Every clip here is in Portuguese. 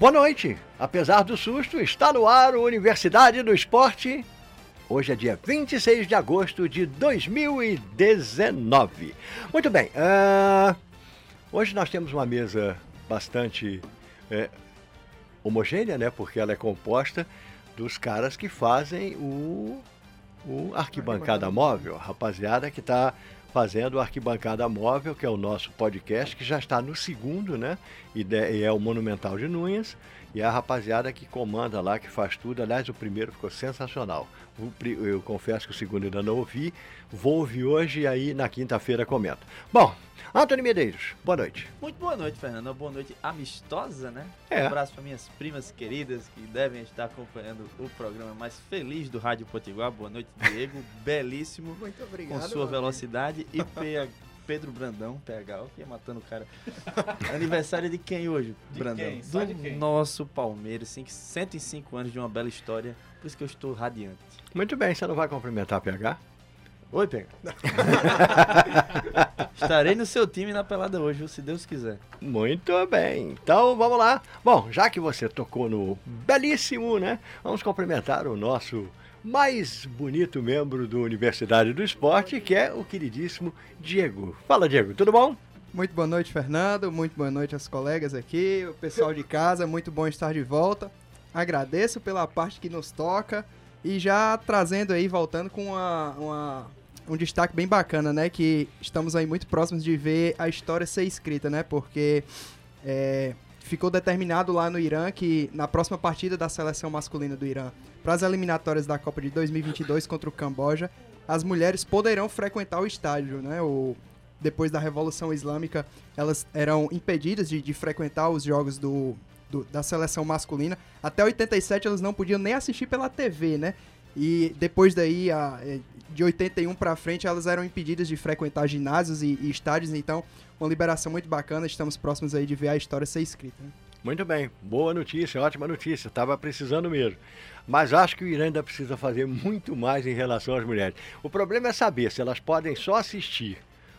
Boa noite. Apesar do susto, está no ar o Universidade do Esporte. Hoje é dia 26 de agosto de 2019. Muito bem. Uh, hoje nós temos uma mesa bastante é, homogênea, né? Porque ela é composta dos caras que fazem o, o arquibancada móvel, a rapaziada que está fazendo o Arquibancada Móvel, que é o nosso podcast, que já está no segundo, né? E, é o Monumental de Nunhas. E é a rapaziada que comanda lá, que faz tudo. Aliás, o primeiro ficou sensacional. Eu confesso que o segundo ainda não ouvi. Vou ouvir hoje e aí na quinta-feira comento. Bom, Antônio Medeiros, boa noite. Muito boa noite, Fernando. boa noite amistosa, né? É. Um abraço para minhas primas queridas que devem estar acompanhando o programa mais feliz do Rádio Potiguar. Boa noite, Diego. Belíssimo. Muito obrigado. Com sua velocidade amigo. e Pedro Brandão, PH, que ia matando o cara. Aniversário de quem hoje, de Brandão? Quem? Do de quem? nosso Palmeiras, 105 anos de uma bela história. Por isso que eu estou radiante. Muito bem, você não vai cumprimentar PH? Oi, Pega. Estarei no seu time na pelada hoje, se Deus quiser. Muito bem. Então vamos lá. Bom, já que você tocou no belíssimo, né? Vamos cumprimentar o nosso mais bonito membro do Universidade do Esporte, que é o queridíssimo Diego. Fala, Diego, tudo bom? Muito boa noite, Fernando. Muito boa noite aos colegas aqui, o pessoal de casa. Muito bom estar de volta. Agradeço pela parte que nos toca e já trazendo aí, voltando com uma, uma um destaque bem bacana, né? Que estamos aí muito próximos de ver a história ser escrita, né? Porque é, ficou determinado lá no Irã que na próxima partida da seleção masculina do Irã para as eliminatórias da Copa de 2022 contra o Camboja, as mulheres poderão frequentar o estádio, né? O, depois da Revolução Islâmica, elas eram impedidas de, de frequentar os jogos do, do, da seleção masculina. Até 87 elas não podiam nem assistir pela TV, né? E depois daí, a, é, de 81 para frente, elas eram impedidas de frequentar ginásios e, e, estádios. Então, uma liberação muito bacana. Estamos próximos aí de ver a história ser escrita. Né? Muito bem, boa notícia, ótima notícia. Estava precisando mesmo. Mas acho que o Irã ainda precisa fazer muito mais em relação às mulheres. O problema é saber se elas podem só assistir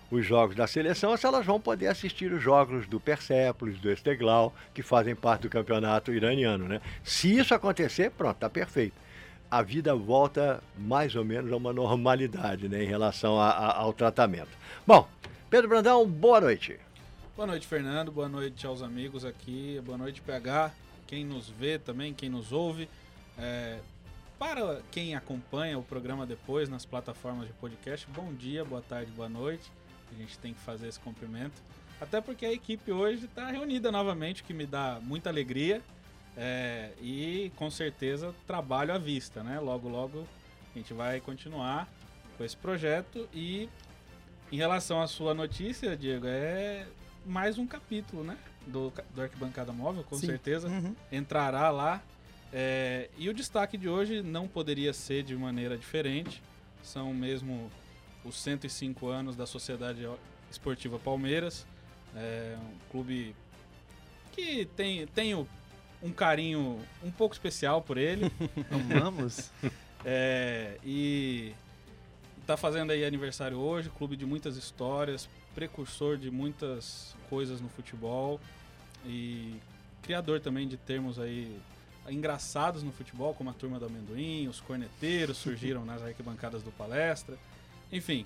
os jogos da seleção ou se elas vão poder assistir os jogos do Persepolis, do Esteglau, que fazem parte do campeonato iraniano, né? Se isso acontecer, pronto, tá perfeito a vida volta mais ou menos a uma normalidade né, em relação a, a, ao tratamento. Bom, Pedro Brandão, boa noite. Boa noite, Fernando. Boa noite aos amigos aqui. Boa noite, PH. Quem nos vê também, quem nos ouve. É, para quem acompanha o programa depois nas plataformas de podcast, bom dia, boa tarde, boa noite. A gente tem que fazer esse cumprimento. Até porque a equipe hoje está reunida novamente, o que me dá muita alegria. É, e com certeza trabalho à vista, né? Logo, logo a gente vai continuar com esse projeto. E em relação à sua notícia, Diego, é mais um capítulo, né? Do, do Arquibancada Móvel, com Sim. certeza. Uhum. Entrará lá. É, e o destaque de hoje não poderia ser de maneira diferente. São mesmo os 105 anos da Sociedade Esportiva Palmeiras. É um clube que tem, tem o um carinho um pouco especial por ele. Amamos. é, e tá fazendo aí aniversário hoje, clube de muitas histórias, precursor de muitas coisas no futebol e criador também de termos aí engraçados no futebol, como a turma do amendoim, os corneteiros surgiram nas arquibancadas do palestra. Enfim,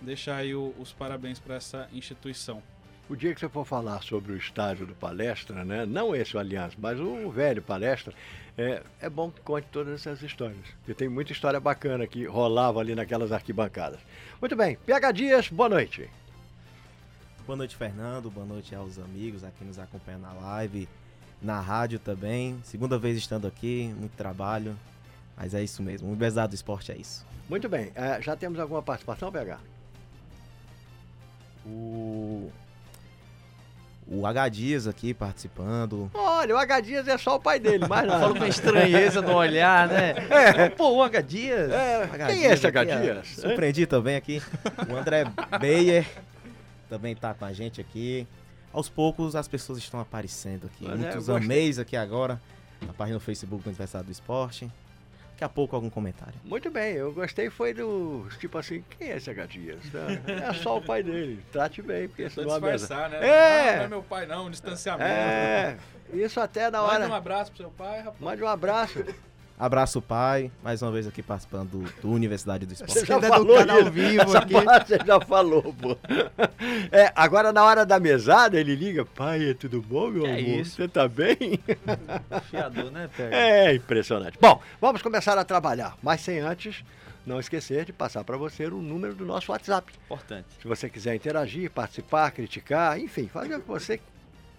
deixar aí os parabéns para essa instituição. O dia que você for falar sobre o estádio do Palestra, né? não esse o Aliança, mas o velho Palestra, é, é bom que conte todas essas histórias. Porque tem muita história bacana que rolava ali naquelas arquibancadas. Muito bem, PH Dias, boa noite. Boa noite, Fernando. Boa noite aos amigos aqui nos acompanhando na live, na rádio também. Segunda vez estando aqui, muito trabalho. Mas é isso mesmo. O Universidade do Esporte é isso. Muito bem. É, já temos alguma participação, PH? O O H Dias aqui participando. Olha, o H Dias é só o pai dele, mas nada. Falou com estranheza no olhar, né? É. Pô, o H Dias. É, H quem é esse H aqui. Dias? Surpreendi também aqui. O André Beyer também tá com a gente aqui. Aos poucos as pessoas estão aparecendo aqui. Mas é, Muitos gostei. ameis aqui agora. Na página do Facebook do Aniversário do Esporte. Daqui a pouco algum comentário. Muito bem, eu gostei foi do. Tipo assim, quem é esse H Dias? É só o pai dele. Trate bem, porque senão a mesa. né? É. Não, não é meu pai, não. Distanciamento. É, isso até na Manda um hora. abraço pro seu pai, rapaz. Mande um abraço. Abraço, pai. Mais uma vez aqui participando do, do Universidade do Esporte. Você já falou educado ao vivo Essa aqui. você já falou, pô. É, agora na hora da mesada ele liga, pai, é tudo bom, meu Que é amor? isso? Você tá bem? Fiador, né, Pega? É impressionante. Bom, vamos começar a trabalhar, mas sem antes não esquecer de passar para você o número do nosso WhatsApp. Importante. Se você quiser interagir, participar, criticar, enfim, fazer o que você,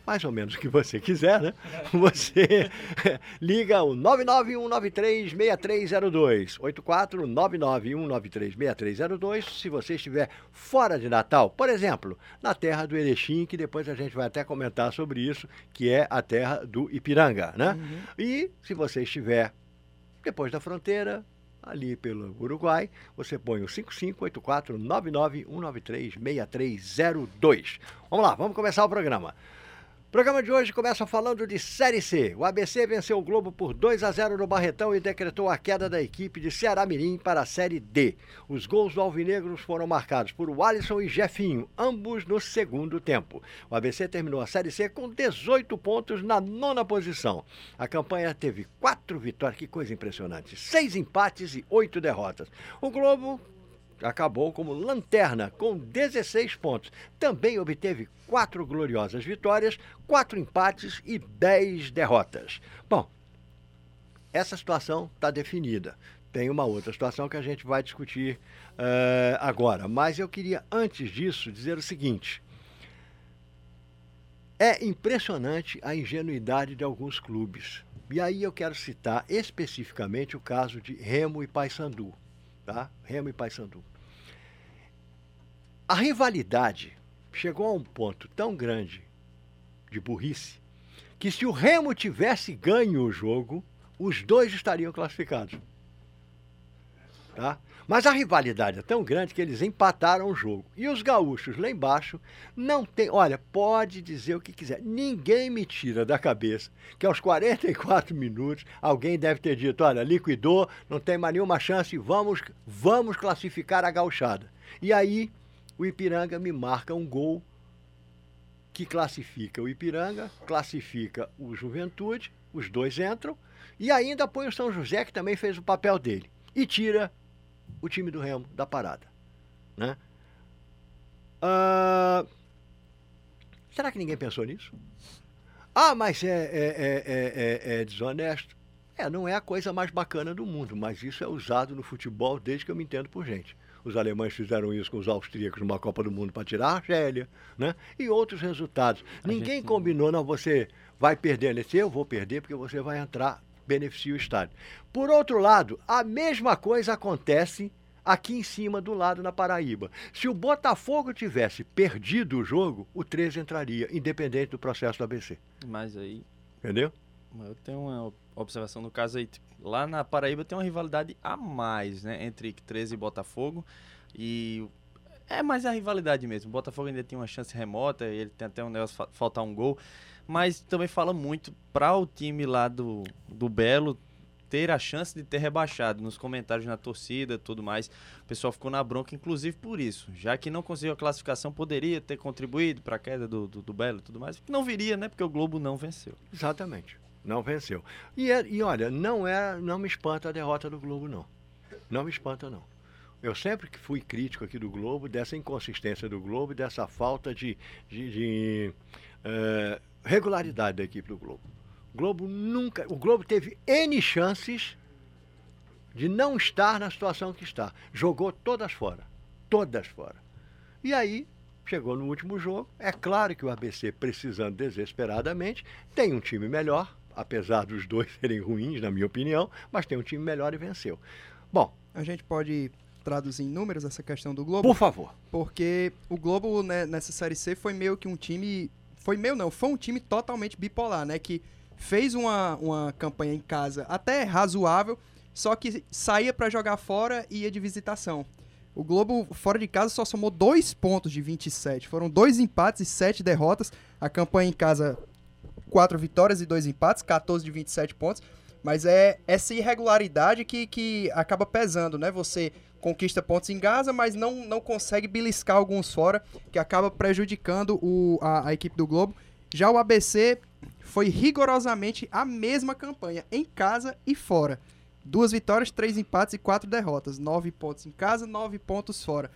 mais ou menos o que você quiser, né? Você liga o 991936302, 84-991936302, se você estiver fora de Natal, por exemplo, na terra do Erechim, que depois a gente vai até comentar sobre isso, que é a terra do Ipiranga, né? E se você estiver depois da fronteira, ali pelo Uruguai, você põe o 5584-99193-6302. Vamos lá, vamos começar o programa. O programa de hoje começa falando de Série C. O ABC venceu o Globo por 2 a 0 no Barretão e decretou a queda da equipe de Ceará Mirim para a Série D. Os gols do Alvinegros foram marcados por Alisson e Jefinho, ambos no segundo tempo. O ABC terminou a Série C com 18 pontos na nona posição. A campanha teve quatro vitórias, que coisa impressionante, seis empates e oito derrotas. O Globo acabou como lanterna com 16 pontos. Também obteve quatro gloriosas vitórias, quatro empates e 10 derrotas. Bom, essa situação está definida. Tem uma outra situação que a gente vai discutir eh, agora. Mas eu queria, antes disso, dizer o seguinte. É impressionante a ingenuidade de alguns clubes. E aí eu quero citar especificamente o caso de Remo e Paysandu tá? Remo e Paysandu. A rivalidade chegou a um ponto tão grande de burrice que se o Remo tivesse ganho o jogo, os dois estariam classificados. Tá? Mas a rivalidade é tão grande que eles empataram o jogo. E os gaúchos lá embaixo não tem. Olha, pode dizer o que quiser. Ninguém me tira da cabeça que aos 44 minutos alguém deve ter dito: olha, liquidou, não tem mais nenhuma chance, vamos, vamos classificar a gauchada. E aí o Ipiranga me marca um gol que classifica o Ipiranga, classifica o Juventude, os dois entram, e ainda põe o São José, que também fez o papel dele, e tira o time do Remo da parada. Né? Ah, será que ninguém pensou nisso? Ah, mas é, é, é, é, é desonesto. É, não é a coisa mais bacana do mundo, mas isso é usado no futebol desde que eu me entendo por gente. Os alemães fizeram isso com os austríacos numa Copa do Mundo para tirar a Argélia, né? E outros resultados. Ninguém gente- combinou, não, você vai perder nesse, eu vou perder porque você vai entrar, beneficia o estádio. Por outro lado, a mesma coisa acontece aqui em cima do lado na Paraíba. Se o Botafogo tivesse perdido o jogo, o 13 entraria, independente do processo do ABC. Mas aí, Entendeu? eu tenho uma observação no caso aí. tipo, lá na Paraíba tem uma rivalidade a mais, né? Entre 13 e Botafogo. E é mais a rivalidade mesmo. O Botafogo ainda tem uma chance remota, ele tem até um negócio fa- faltar um gol. Mas também fala muito para o time lá do, do Belo ter a chance de ter rebaixado nos comentários na torcida tudo mais. O pessoal ficou na bronca, inclusive por isso. Já que não conseguiu a classificação, poderia ter contribuído para a queda do, do, do Belo e tudo mais. Não viria, né? Porque o Globo não venceu. Exatamente. Não venceu. E, é- e olha, não é, não me espanta a derrota do Globo, não. Não me espanta, não. Eu sempre que fui crítico aqui do Globo, dessa inconsistência do Globo, dessa falta de, de- de, eh, regularidade da equipe do Globo. O Globo nunca. O Globo teve N chances de não estar na situação que está. Jogou todas fora. Todas fora. E aí, chegou no último jogo. É claro que o ABC, precisando desesperadamente, tem um time melhor, apesar dos dois serem ruins, na minha opinião, mas tem um time melhor e venceu. Bom, A gente pode traduzir em números essa questão do Globo? por favor. Porque o Globo, né, nessa Série C, foi meio que um time foi meio não, foi um time totalmente bipolar, né? Que fez uma, uma campanha em casa até razoável, só que saía para jogar fora e ia de visitação. O Globo, fora de casa, só somou dois pontos de 27. Foram dois empates e sete derrotas. A campanha em casa, quatro vitórias e dois empates, 14 de 27 pontos. Mas é essa irregularidade que, que acaba pesando, né? Você conquista pontos em casa, mas não, não consegue beliscar alguns fora, que acaba prejudicando o, a, a equipe do Globo. Já o ABC foi rigorosamente a mesma campanha, em casa e fora. Duas vitórias, três empates e quatro derrotas. Nove pontos em casa, nove pontos fora.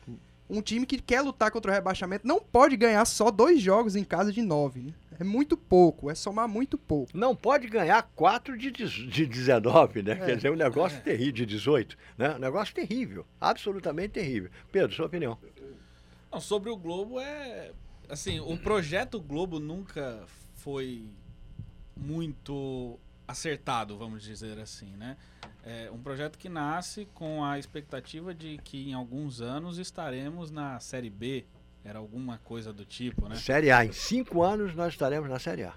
Um time que quer lutar contra o rebaixamento não pode ganhar só dois jogos em casa de nove. né? É muito pouco, é somar muito pouco. Não pode ganhar 4 de, de 19, né? É. Quer dizer, um negócio terrível, de 18, né? Um negócio terrível, absolutamente terrível. Pedro, sua opinião. Não, sobre o Globo é. Assim, o projeto Globo nunca foi muito acertado, vamos dizer assim, né? É um projeto que nasce com a expectativa de que em alguns anos estaremos na Série B. Era alguma coisa do tipo, né? Série A, em cinco anos nós estaremos na Série A.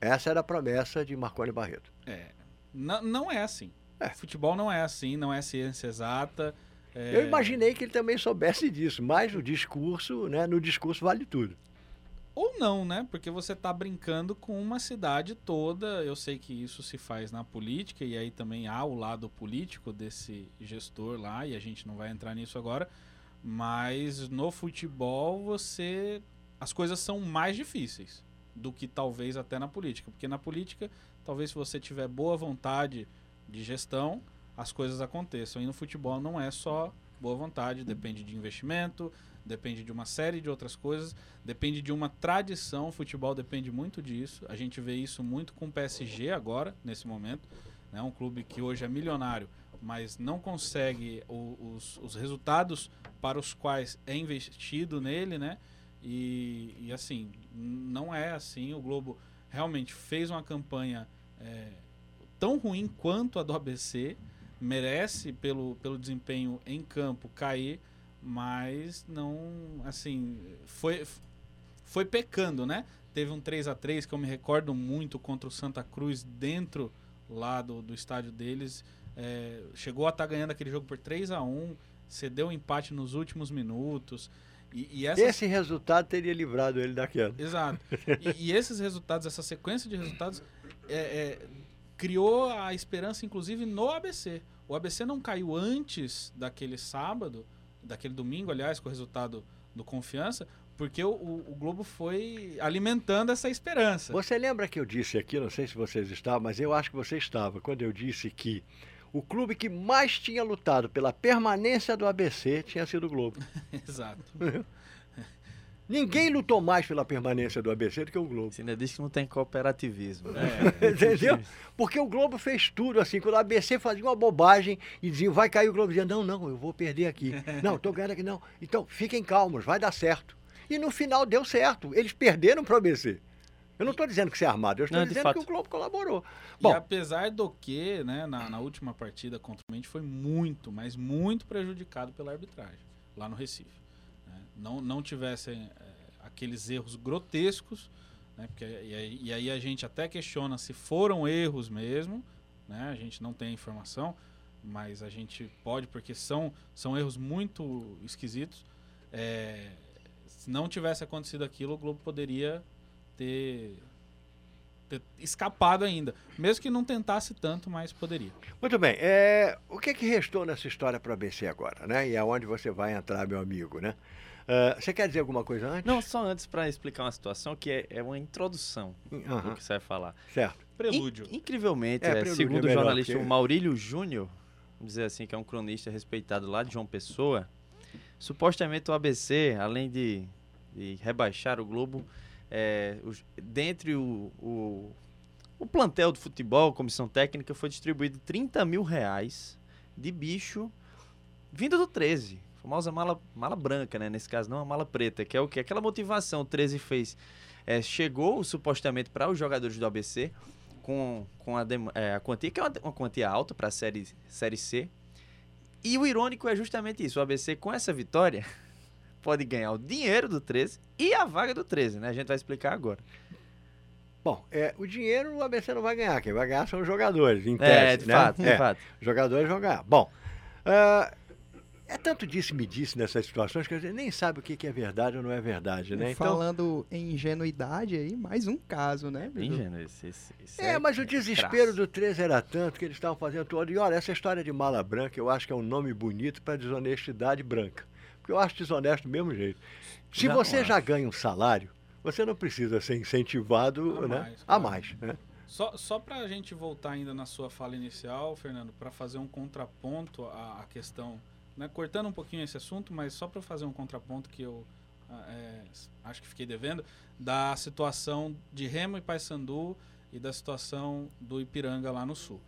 Essa era a promessa de Marconi Barreto. É. Não, não é assim. É. Futebol não é assim, não é ciência exata. é- Eu imaginei que ele também soubesse disso, mas o discurso, né? No discurso vale tudo. Ou não, né? Porque você tá brincando com uma cidade toda. Eu sei que isso se faz na política, e aí também há o lado político desse gestor lá, e a gente não vai entrar nisso agora. Mas no futebol você. As coisas são mais difíceis do que talvez até na política. Porque na política, talvez se você tiver boa vontade de gestão, as coisas aconteçam. E no futebol não é só boa vontade, depende de investimento, depende de uma série de outras coisas, depende de uma tradição. O futebol depende muito disso. A gente vê isso muito com o PSG agora, nesse momento. É um clube que hoje é milionário, mas não consegue os, os resultados para os quais é investido nele, né? E, e, assim, não é assim. O Globo realmente fez uma campanha é, tão ruim quanto a do ABC, merece pelo, pelo desempenho em campo cair, mas não, assim, foi, foi pecando, né? Teve um 3 a 3 que eu me recordo muito contra o Santa Cruz dentro lá do, do estádio deles. É, chegou a estar ganhando aquele jogo por 3 a 1 cedeu o empate nos últimos minutos. E, e essas Esse resultado teria livrado ele da queda. Exato. E, e esses resultados, essa sequência de resultados, é, é, criou a esperança, inclusive, no ABC. O ABC não caiu antes daquele sábado, daquele domingo, aliás, com o resultado do Confiança, porque o, o- Globo foi alimentando essa esperança. Você lembra que eu disse aqui, não sei se vocês estavam, mas eu acho que você estava, quando eu disse que o clube que mais tinha lutado pela permanência do ABC tinha sido o Globo. Exato. Ninguém lutou mais pela permanência do ABC do que o Globo. Você ainda diz que não tem cooperativismo. né? É, Entendeu? Porque o Globo fez tudo assim. Quando o ABC fazia uma bobagem e dizia, vai cair o Globo, dizia, não, não, eu vou perder aqui. Não, tô ganhando aqui, não. Então, fiquem calmos, vai dar certo. E no final deu certo. Eles perderam para o ABC. Eu não estou dizendo que isso é armado, eu estou Não, dizendo que o Globo colaborou. e Bom, apesar do que, né, na, na última partida contra o Mente foi muito, mas muito prejudicado pela arbitragem lá no Recife. Não, não tivessem é, aqueles erros grotescos, né, porque, e, aí, e aí a gente até questiona se foram erros mesmo, né, a gente não tem a informação, mas a gente pode, porque são, são erros muito esquisitos. É, se não tivesse acontecido aquilo, o Globo poderia ter, ter escapado ainda. Mesmo que não tentasse tanto, mas poderia. muito bem. É, o que, que restou nessa história para o ABC agora, né? E aonde você vai entrar, meu amigo, né? Ah, você quer dizer alguma coisa antes? Não, só antes para explicar uma situação que é, é uma introdução do Aham, que você vai falar. certo. Prelúdio. In- incrivelmente, É, é, prelúdio é segundo o melhor, jornalista porque- Maurílio Júnior, vamos dizer assim, que é um cronista respeitado lá de João Pessoa, supostamente o ABC, além de, de rebaixar o Globo, é, os- dentre o, o, o plantel do futebol, comissão técnica, foi distribuído 30 mil reais de bicho vindo do 13. Famosa mala, mala branca, né? Nesse caso, não a mala preta, que é o que? Aquela motivação o 13 fez. É, chegou supostamente para os jogadores do ABC com, com a, é, a quantia, que é uma, uma quantia alta para a série, série C. E o irônico é justamente isso: o ABC, com essa vitória, pode ganhar o dinheiro do 13 e a vaga do 13, né? A gente vai explicar agora. Bom, é, o dinheiro o ABC não vai ganhar, quem vai ganhar são os jogadores, em É, tese, de né? fato, de É, fato. Jogadores vão ganhar. Bom, ah, é tanto disse-me-disse nessas situações que a gente nem sabe o que que é verdade ou não é verdade, né? Então, Falando em ingenuidade aí, mais um caso, né? Bidu? ingênuo esse, esse, esse É, mas o desespero crasso. do 13 era tanto que eles estavam fazendo todo. E olha, essa história de mala branca eu acho que é um nome bonito para desonestidade branca. Porque eu acho desonesto do mesmo jeito. Se Já você já ganha um salário, você não precisa ser incentivado A né, mais, a claro. mais. Né? Só, só para a gente voltar ainda na sua fala inicial, Fernando, para fazer um contraponto à, à questão, né, cortando um pouquinho esse assunto, mas só para fazer um contraponto que eu ah, é, acho que fiquei devendo, da situação de Remo e Paysandu e da situação do Ipiranga lá no Sul.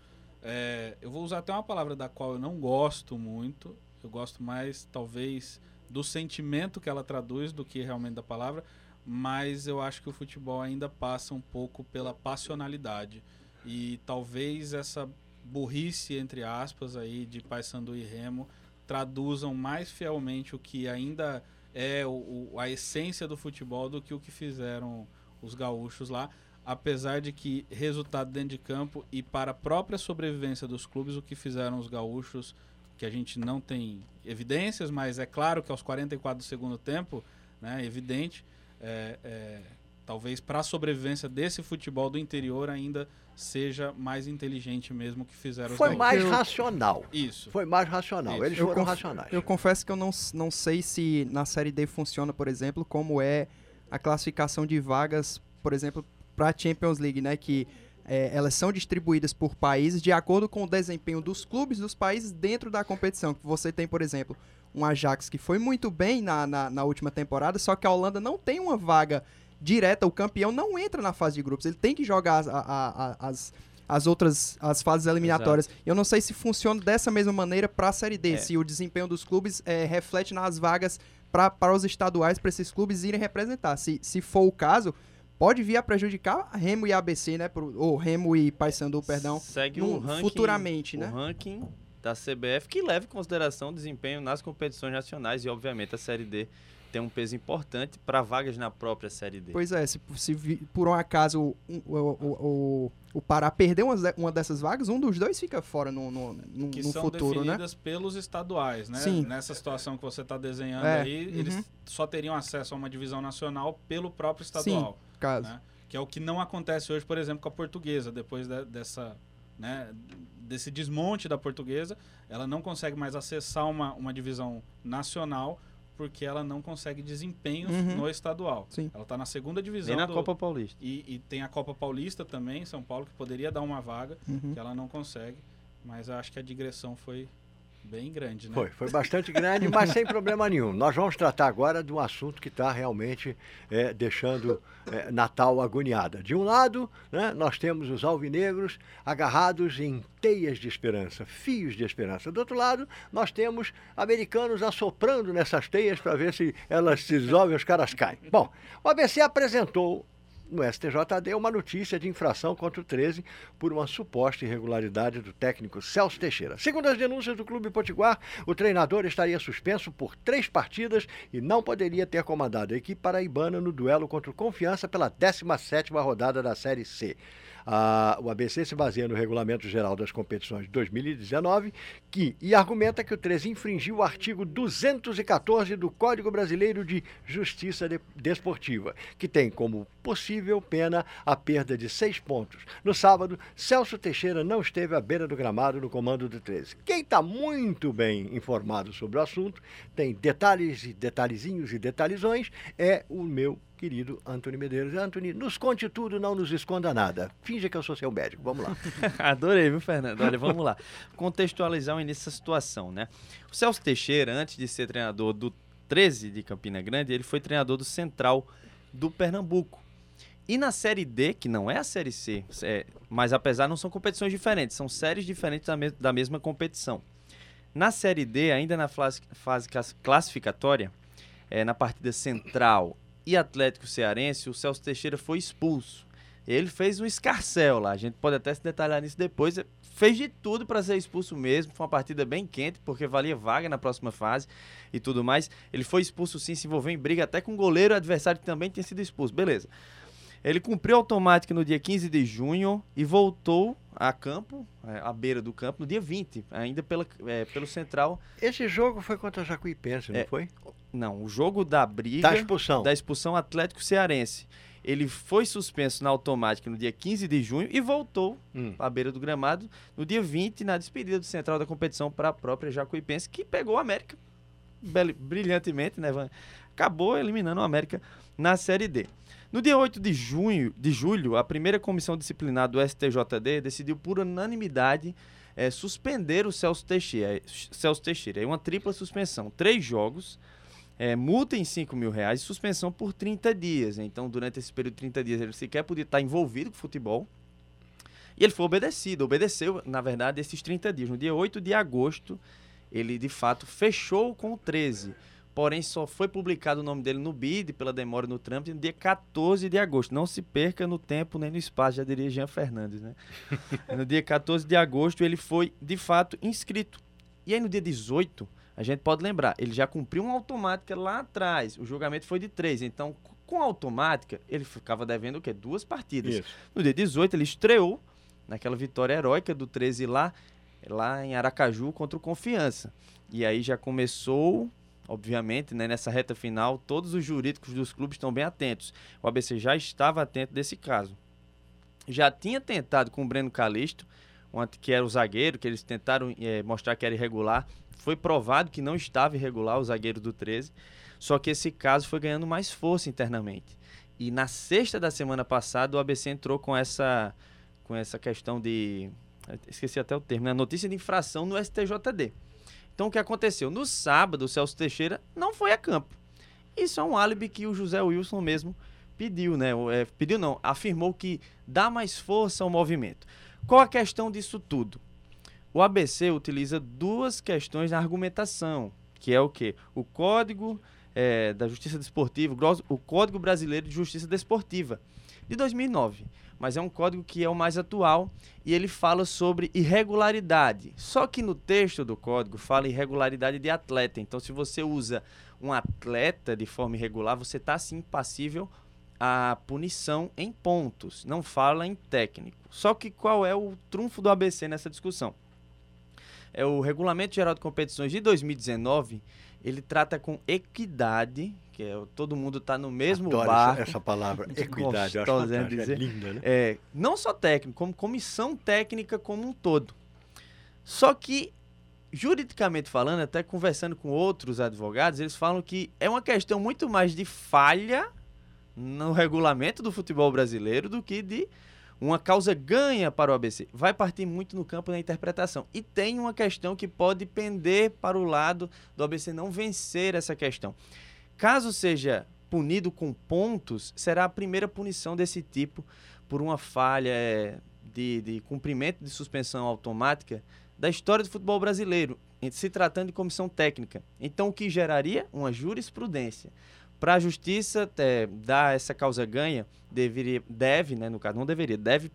É, eu vou usar até uma palavra da qual eu não gosto muito, eu gosto mais, talvez, do sentimento que ela traduz do que realmente da palavra, mas eu acho que o futebol ainda passa um pouco pela passionalidade. E talvez essa burrice, entre aspas, aí de Paysandu e Remo traduzam mais fielmente o que ainda é o, o- a essência do futebol do que o que fizeram os gaúchos lá. Apesar de que resultado dentro de campo e para a própria sobrevivência dos clubes, o que fizeram os gaúchos, que a gente não tem evidências, mas é claro que aos 44 do segundo tempo, né, evidente, é, é, talvez para a sobrevivência desse futebol do interior ainda seja mais inteligente mesmo que fizeram os Foi gaúchos. mais Eu- racional. Isso. Foi mais racional. Isso. Eles Eu foram conf- racionais. Eu confesso que eu não, não sei se na Série D funciona, por exemplo, como é a classificação de vagas, por exemplo, para a Champions League, né? Que é, elas são distribuídas por países de acordo com o desempenho dos clubes dos países dentro da competição. Você tem, por exemplo, um Ajax que foi muito bem na, na, na última temporada, só que a Holanda não tem uma vaga direta, o campeão não entra na fase de grupos, ele tem que jogar as, a- a- as, as outras as fases eliminatórias. Eu não sei se funciona dessa mesma maneira para a Série D, É. se o desempenho dos clubes é, reflete nas vagas para os estaduais, para esses clubes irem representar. Se, se for o caso, pode vir a prejudicar Remo e ABC, né? Pro, ou Remo e Paysandu, perdão, Segue num- o ranking, futuramente, o né? ranking da CBF que leva em consideração o desempenho nas competições nacionais e, obviamente, a Série D tem um peso importante para vagas na própria Série D. Pois é, se, se por um acaso o, o, o, o Pará perder uma, uma dessas vagas, um dos dois fica fora no, no, no, que no são futuro, né? definidas pelos estaduais, né? Sim. Nessa situação que você está desenhando É, aí, uhum. eles só teriam acesso a uma divisão nacional pelo próprio estadual, Caso. né? Que é o que não acontece hoje, por exemplo, com a portuguesa, depois de- dessa, né, desse desmonte da portuguesa, ela não consegue mais acessar uma, uma divisão nacional porque ela não consegue desempenhos Uhum. no estadual. Sim. Ela está na segunda divisão Nem na do- Copa Paulista. e, e tem a Copa Paulista também, em São Paulo, que poderia dar uma vaga, Uhum. que ela não consegue. Mas eu acho que a digressão foi bem grande, né? Foi, foi bastante grande, mas sem problema nenhum. Nós vamos tratar agora de um assunto que está realmente é, deixando é, Natal agoniada. De um lado, né, nós temos os alvinegros agarrados em teias de esperança, fios de esperança. Do outro lado, nós temos americanos assoprando nessas teias para ver se elas se dissolvem os caras caem. Bom, o ABC apresentou no STJD uma notícia de infração contra o 13 por uma suposta irregularidade do técnico Celso Teixeira. Segundo as denúncias do Clube Potiguar, o treinador estaria suspenso por três partidas e não poderia ter comandado a equipe paraibana no duelo contra o Confiança pela 17ª rodada da Série C. Ah, o ABC se baseia no Regulamento Geral das Competições de 2019 que, e argumenta que o 13 infringiu o artigo 214 do Código Brasileiro de Justiça de- Desportiva, que tem como possível pena a perda de seis pontos. No sábado, Celso Teixeira não esteve à beira do gramado no comando do 13. Quem está muito bem informado sobre o assunto, tem detalhes e detalhezinhos e detalhezões, é o meu querido Antônio Medeiros. Antônio, nos conte tudo, não nos esconda nada. Finja que eu sou seu médico. Vamos lá. Adorei, viu, Fernando? Olha, vamos lá. Contextualizar o início dessa situação, né? O Celso Teixeira, antes de ser treinador do 13 de Campina Grande, ele foi treinador do Central do Pernambuco. E na Série D, que não é a Série C, é, mas apesar não são competições diferentes, são séries diferentes da, mes- da mesma competição. Na Série D, ainda na fase, fase clas- classificatória, é, na partida Central e Atlético Cearense, o Celso Teixeira foi expulso. Ele fez um escarcel lá. A gente pode até se detalhar nisso depois. Fez de tudo para ser expulso mesmo. Foi uma partida bem quente, porque valia vaga na próxima fase e tudo mais. Ele foi expulso sim, se envolveu em briga até com o goleiro adversário que também tinha sido expulso. Beleza. Ele cumpriu a automática no dia 15 de junho e voltou a campo, é, à beira do campo, no dia 20, ainda pela, é, pelo Central. Esse jogo foi contra o Jacuipense, não É, foi? Não, o jogo da briga Da expulsão. da expulsão Atlético Cearense. Ele foi suspenso na automática no dia 15 de junho e voltou Hum. à beira do gramado no dia 20, na despedida do Central da competição para a própria Jacuipense, que pegou o América brilhantemente, né, Van? Acabou eliminando o América na Série D. No dia 8 de junho, de julho, a primeira comissão disciplinar do STJD decidiu por unanimidade eh, suspender o Celso Teixeira. Celso Teixeira. É uma tripla suspensão. Três jogos, eh, multa em 5 mil reais e suspensão por 30 dias. Então, durante esse período de 30 dias, ele sequer podia estar envolvido com futebol. E ele foi obedecido, obedeceu, na verdade, esses 30 dias. No dia 8 de agosto, ele de fato fechou com o 13. Porém, só foi publicado o nome dele no BID pela demora no trâmite no dia 14 de agosto. Não se perca no tempo nem no espaço, já diria Jean Fernandes, né? no dia 14 de agosto, ele foi de fato inscrito. E aí, no dia 18, a gente pode lembrar, ele já cumpriu uma automática lá atrás. O julgamento foi de três. Então, com a automática, ele ficava devendo o quê? Duas partidas. Isso. No dia 18, ele estreou naquela vitória heróica do 13 lá, lá em Aracaju contra o Confiança. E aí já começou, obviamente, né, nessa reta final, todos os jurídicos dos clubes estão bem atentos. O ABC já estava atento desse caso. Já tinha tentado com o Breno Calixto, ante- que era o zagueiro, que eles tentaram eh, mostrar que era irregular. Foi provado que não estava irregular o zagueiro do 13. Só que esse caso foi ganhando mais força internamente. E na sexta da semana passada, o ABC entrou com essa, com essa questão de. Esqueci até o termo, né? Notícia de infração no STJD. Então o que aconteceu? No sábado, o Celso Teixeira não foi a campo. Isso é um álibi que o José Wilson mesmo pediu, né? É, pediu não, afirmou que dá mais força ao movimento. Qual a questão disso tudo? O ABC utiliza duas questões na argumentação, que é o quê? O Código eh, da Justiça Desportiva, o Código Brasileiro de Justiça Desportiva, de 2009. Mas é um código que é o mais atual e ele fala sobre irregularidade. Só que no texto do código fala irregularidade de atleta. Então, se você usa um atleta de forma irregular, você está sim passível a punição em pontos, não fala em técnico. Só que qual é o trunfo do ABC nessa discussão? É o Regulamento Geral de Competições de 2019, ele trata com equidade, que é todo mundo está no mesmo Adoro barco. essa, essa palavra, equidade. Eu acho gostosa, né, é linda, né? É, não só técnico, como comissão técnica como um todo. Só que, juridicamente falando, até conversando com outros advogados, eles falam que é uma questão muito mais de falha no regulamento do futebol brasileiro do que de uma causa ganha para o ABC. Vai partir muito no campo da interpretação. E tem uma questão que pode pender para o lado do ABC não vencer essa questão. Caso seja punido com pontos, será a primeira punição desse tipo por uma falha eh, de, de cumprimento de suspensão automática da história do futebol brasileiro, se tratando de comissão técnica. Então, o que geraria? Uma jurisprudência. Para a justiça eh, dar essa causa ganha, deveria, deve, né, no caso, não deveria, deve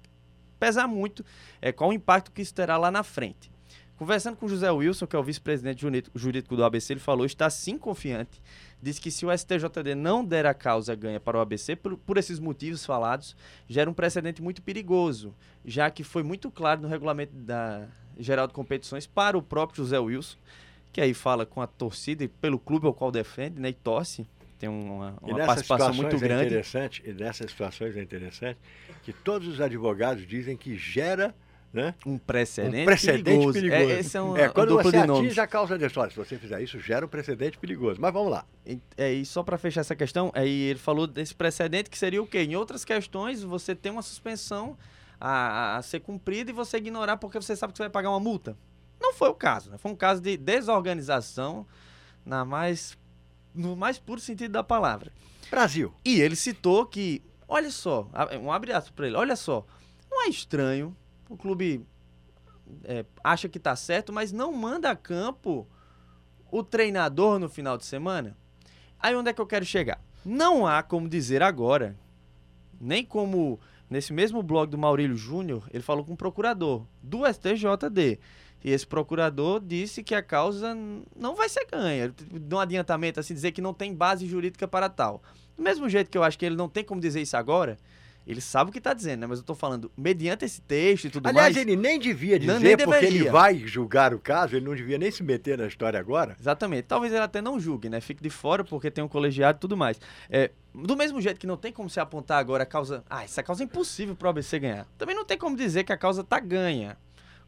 pesar muito eh, qual o impacto que isso terá lá na frente. Conversando com José Wilson, que é o vice-presidente jurídico- do ABC, ele falou está sim confiante. Diz que se o STJD não der a causa ganha para o ABC, por, por esses motivos falados, gera um precedente muito perigoso, já que foi muito claro no regulamento da geral de competições para o próprio José Wilson, que aí fala com a torcida e pelo clube ao qual defende, né, e torce, tem uma, uma participação muito é grande. interessante, e nessas situações é interessante que todos os advogados dizem que gera né, Um precedente, um precedente perigoso. perigoso. É, esse é um É, quando duplo você de atinge a causa da história, se você fizer isso, gera um precedente perigoso. Mas vamos lá. E, é, e só para fechar essa questão, aí ele falou desse precedente que seria o quê? Em outras questões, você tem uma suspensão a, a- a ser cumprida e você ignorar porque você sabe que você vai pagar uma multa. Não foi o caso, né? Foi um caso de desorganização na mais, no mais puro sentido da palavra. Brasil. E ele citou que, olha só, um abre aspas para ele, olha só, não é estranho, o clube é, acha que tá certo, mas não manda a campo o treinador no final de semana? Aí onde é que eu quero chegar? Não há como dizer agora, nem como nesse mesmo blog do Maurílio Júnior, ele falou com um procurador do STJD. E esse procurador disse que a causa não vai ser ganha. Dá um adiantamento, assim, dizer que não tem base jurídica para tal. Do mesmo jeito que eu acho que ele não tem como dizer isso agora, ele sabe o que está dizendo, né? Mas eu estou falando, mediante esse texto e tudo Aliás, mais. ele nem devia dizer, Não, nem porque ele vai julgar o caso, ele não devia nem se meter na história agora. Exatamente. Talvez ele até não julgue, né? Fique de fora porque tem um colegiado e tudo mais. É, do mesmo jeito que não tem como se apontar agora a causa. Ah, essa causa é impossível para o ABC ganhar. Também não tem como dizer que a causa tá ganha.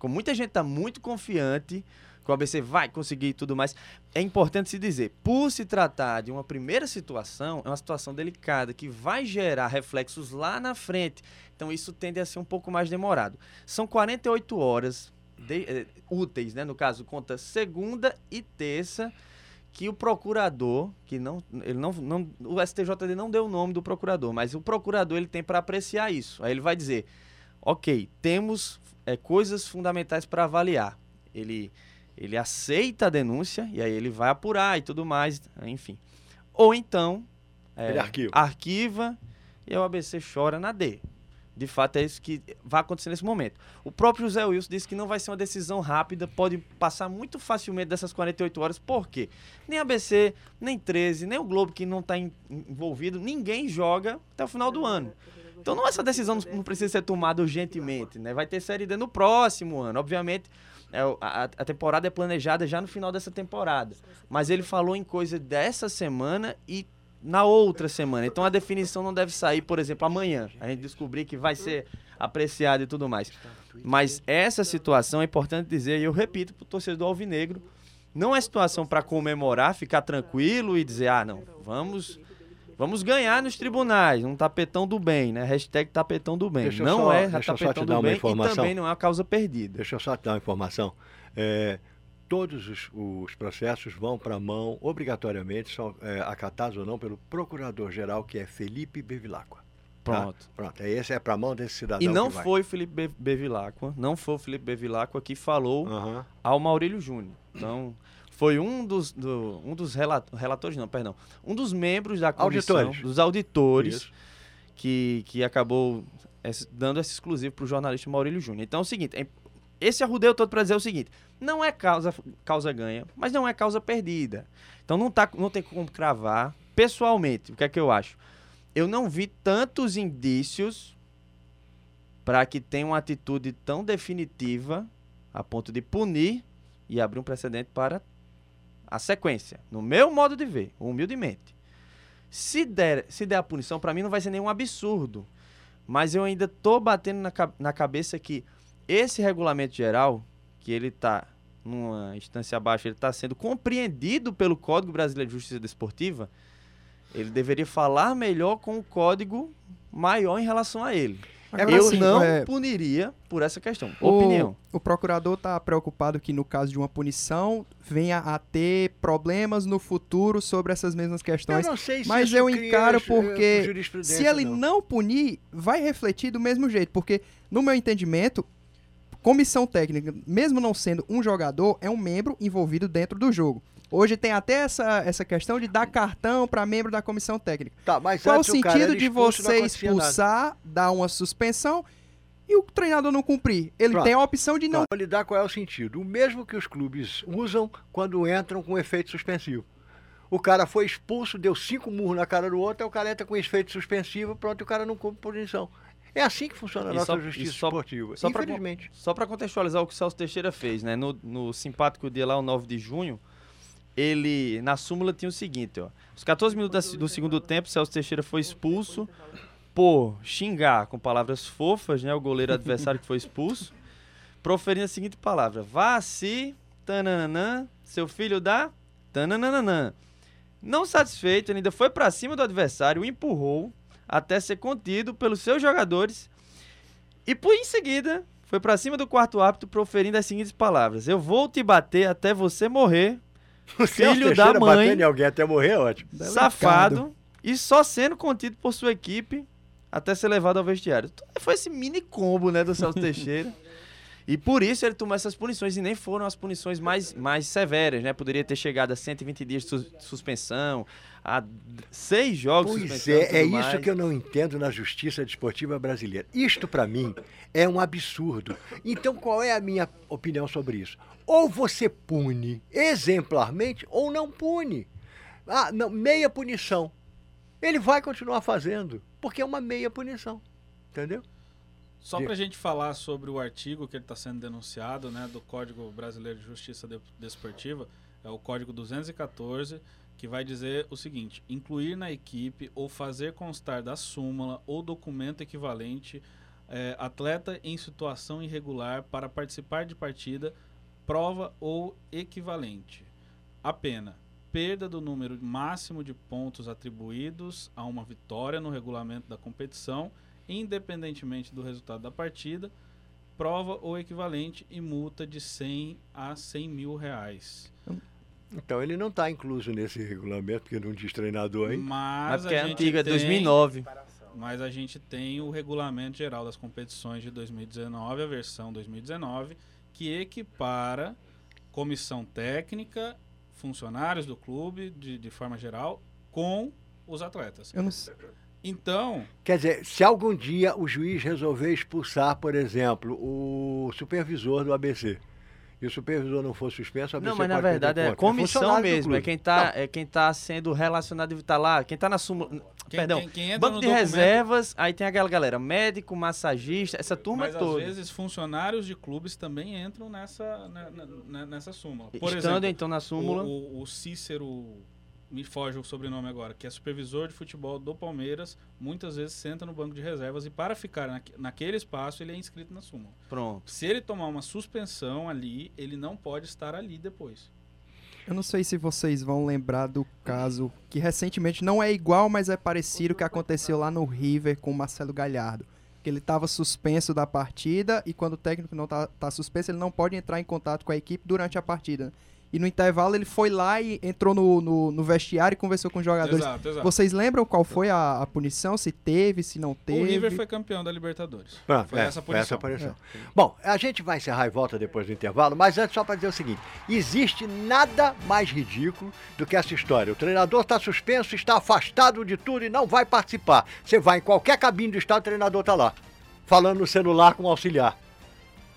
Muita gente tá muito confiante que o ABC vai conseguir e tudo mais, é importante se dizer, por se tratar de uma primeira situação, é uma situação delicada que vai gerar reflexos lá na frente. Então isso tende a ser um pouco mais demorado. São 48 horas de- eh, úteis, né? No caso, conta segunda e terça que o procurador, que não, ele não, não, o STJD não deu o nome do procurador, mas o procurador ele tem para apreciar isso. Aí ele vai dizer, ok, temos é, coisas fundamentais para avaliar. Ele, ele aceita a denúncia e aí ele vai apurar e tudo mais, enfim. Ou então é, Ele arquiva. arquiva e o ABC chora na D. De fato, é isso que vai acontecer nesse momento. O próprio José Wilson disse que não vai ser uma decisão rápida, pode passar muito facilmente dessas 48 horas, por quê? Nem ABC, nem 13, nem o Globo, que não está envolvido, ninguém joga até o final do ano. Então, não, essa decisão não- precisa ser tomada urgentemente, né? Vai ter Série D no próximo ano. Obviamente, é, a, a temporada é planejada já no final dessa temporada. Mas ele falou em coisa dessa semana e na outra semana. Então a definição não deve sair, por exemplo, amanhã. A gente descobrir que vai ser apreciado e tudo mais. Mas essa situação é importante dizer, e eu repito para o torcedor alvinegro, não é situação para comemorar, ficar tranquilo e dizer, ah, não, vamos vamos ganhar nos tribunais, um tapetão do bem, né? Hashtag tapetão do bem. Deixa não só- é deixa tapetão te dar do bem e informação. também não é uma causa perdida. Deixa eu só te dar uma informação. É, todos os, os processos vão para a mão, obrigatoriamente, são é, acatados ou não, pelo procurador-geral, que é Felipe Bevilacqua. tá? Pronto. Pronto, é esse é para a mão desse cidadão E não foi o Felipe Be- Bevilacqua, não foi o Felipe Bevilacqua que falou Aham. ao Maurílio Júnior. Então, foi um dos, do- um dos rela- relatores, não, perdão, um dos membros da comissão, Auditores. dos auditores, Isso. que, que acabou esse- dando esse exclusivo para o jornalista Maurílio Júnior. Então é o seguinte, é- esse arrudeio todo para dizer o seguinte, não é causa, causa ganha, mas não é causa perdida. Então não, tá, não tem como cravar. Pessoalmente, o que é que eu acho? Eu não vi tantos indícios para que tenha uma atitude tão definitiva a ponto de punir e abrir um precedente para a sequência. No meu modo de ver, humildemente. Se der, se der a punição, para mim não vai ser nenhum absurdo. Mas eu ainda tô batendo na, na cabeça que esse regulamento geral, que ele tá numa instância abaixo, ele está sendo compreendido pelo Código Brasileiro de Justiça Desportiva, ele deveria falar melhor com o código maior em relação a ele. Agora, eu assim, não é, puniria por essa questão. o- Opinião. O procurador está preocupado que, no caso de uma punição, venha a ter problemas no futuro sobre essas mesmas Eu questões. não sei se Mas isso eu encaro eh, porque jurisprudência, Se ele não. punir, vai refletir do mesmo jeito. Porque, no meu entendimento, comissão técnica, mesmo não sendo um jogador, é um membro envolvido dentro do jogo. Hoje tem até essa, essa questão de dar cartão para membro da comissão técnica. Tá, mas Qual o o sentido era de você expulsar, dar uma suspensão e o treinador não cumprir? Ele Pronto. tem a opção de não. Vou lhe dar qual é o sentido. O mesmo que os clubes usam quando entram com efeito suspensivo. O cara foi expulso, deu cinco murros na cara do outro, aí o cara entra com efeito suspensivo, pronto, e o cara não cumpre punição. É assim que funciona a E nossa só- justiça só- esportiva. só pra- Infelizmente. Só para contextualizar o que o Celso Teixeira fez, né? No, no simpático dia lá, o 9 de junho, ele, na súmula, tinha o seguinte, ó. Os 14 minutos do segundo tempo, Celso Teixeira foi expulso por xingar com palavras fofas, né? O goleiro adversário que foi expulso, proferindo a seguinte palavra. Vá se, tananã, seu filho da, tananã. Não satisfeito, ele ainda foi para cima do adversário, o empurrou até ser contido pelos seus jogadores e por em seguida foi pra cima do quarto árbitro proferindo as seguintes palavras: Eu vou te bater até você morrer, O Filho da mãe. batendo em alguém até morrer é ótimo. Delicado. safado, e só sendo contido por sua equipe até ser levado ao vestiário. Foi esse mini combo, né, do Celso Teixeira. E por isso ele tomou essas punições, e nem foram as punições mais, mais severas, né? Poderia ter chegado a 120 dias de su- suspensão, a seis jogos de Pois suspensão. é, é isso mais. que eu não entendo na justiça desportiva brasileira. Isto, para mim, é um absurdo. Então, qual é a minha opinião sobre isso? Ou você pune exemplarmente, ou não pune. Ah, não, meia punição. Ele vai continuar fazendo, porque é uma meia punição. Entendeu? Só para a gente falar sobre o artigo que ele está sendo denunciado, né, do Código Brasileiro de Justiça De- Desportiva, é o Código 214, que vai dizer o seguinte: incluir na equipe ou fazer constar da súmula ou documento equivalente eh, atleta em situação irregular para participar de partida, prova ou equivalente. A pena: perda do número máximo de pontos atribuídos a uma vitória no regulamento da competição independentemente do resultado da partida, prova ou equivalente e multa de 100 a 100 mil reais. Então ele não está incluso nesse regulamento, porque não diz treinador aí. Mas Mas porque a é gente antiga, é tem, 2009. Mas a gente tem o regulamento geral das competições de 2019, a versão 2019, que equipara comissão técnica, funcionários do clube, de, de forma geral, com os atletas. Eu não sei. Então, Quer dizer, se algum dia o juiz resolver expulsar, por exemplo, o supervisor do ABC, e o supervisor não for suspenso, o ABC Não, mas na verdade é ponto. comissão do mesmo. É quem, tá, é quem tá sendo relacionado e tá lá. Quem tá na súmula. quem, Perdão. quem, quem entra Banco no de documento- reservas, aí tem aquela galera, médico, massagista, essa turma Mas toda. às vezes funcionários de clubes também entram nessa, na- na- na- nessa súmula. Por Estando exemplo, então na súmula. O, o- o Cícero, me foge o sobrenome agora, que é supervisor de futebol do Palmeiras, muitas vezes senta no banco de reservas e para ficar naque- naquele espaço ele é inscrito na súmula. Pronto. Se ele tomar uma suspensão ali, ele não pode estar ali depois. Eu não sei se vocês vão lembrar do caso que recentemente não é igual, mas é parecido que aconteceu lá no River com o Marcelo Galhardo. Que ele estava suspenso da partida e quando o técnico não tá, tá suspenso, ele não pode entrar em contato com a equipe durante a partida. E no intervalo ele foi lá e entrou no, no, no vestiário e conversou com os jogadores. Exato, exato. Vocês lembram qual foi a, a punição? Se teve, se não teve? O River foi campeão da Libertadores. Pronto, foi é, essa foi essa punição. punição. Bom, a gente vai encerrar e volta depois do intervalo, mas antes só para dizer o seguinte: existe nada mais ridículo do que essa história. O treinador está suspenso, está afastado de tudo e não vai participar. Você vai em qualquer cabine do estado, o treinador está lá, falando no celular com o auxiliar.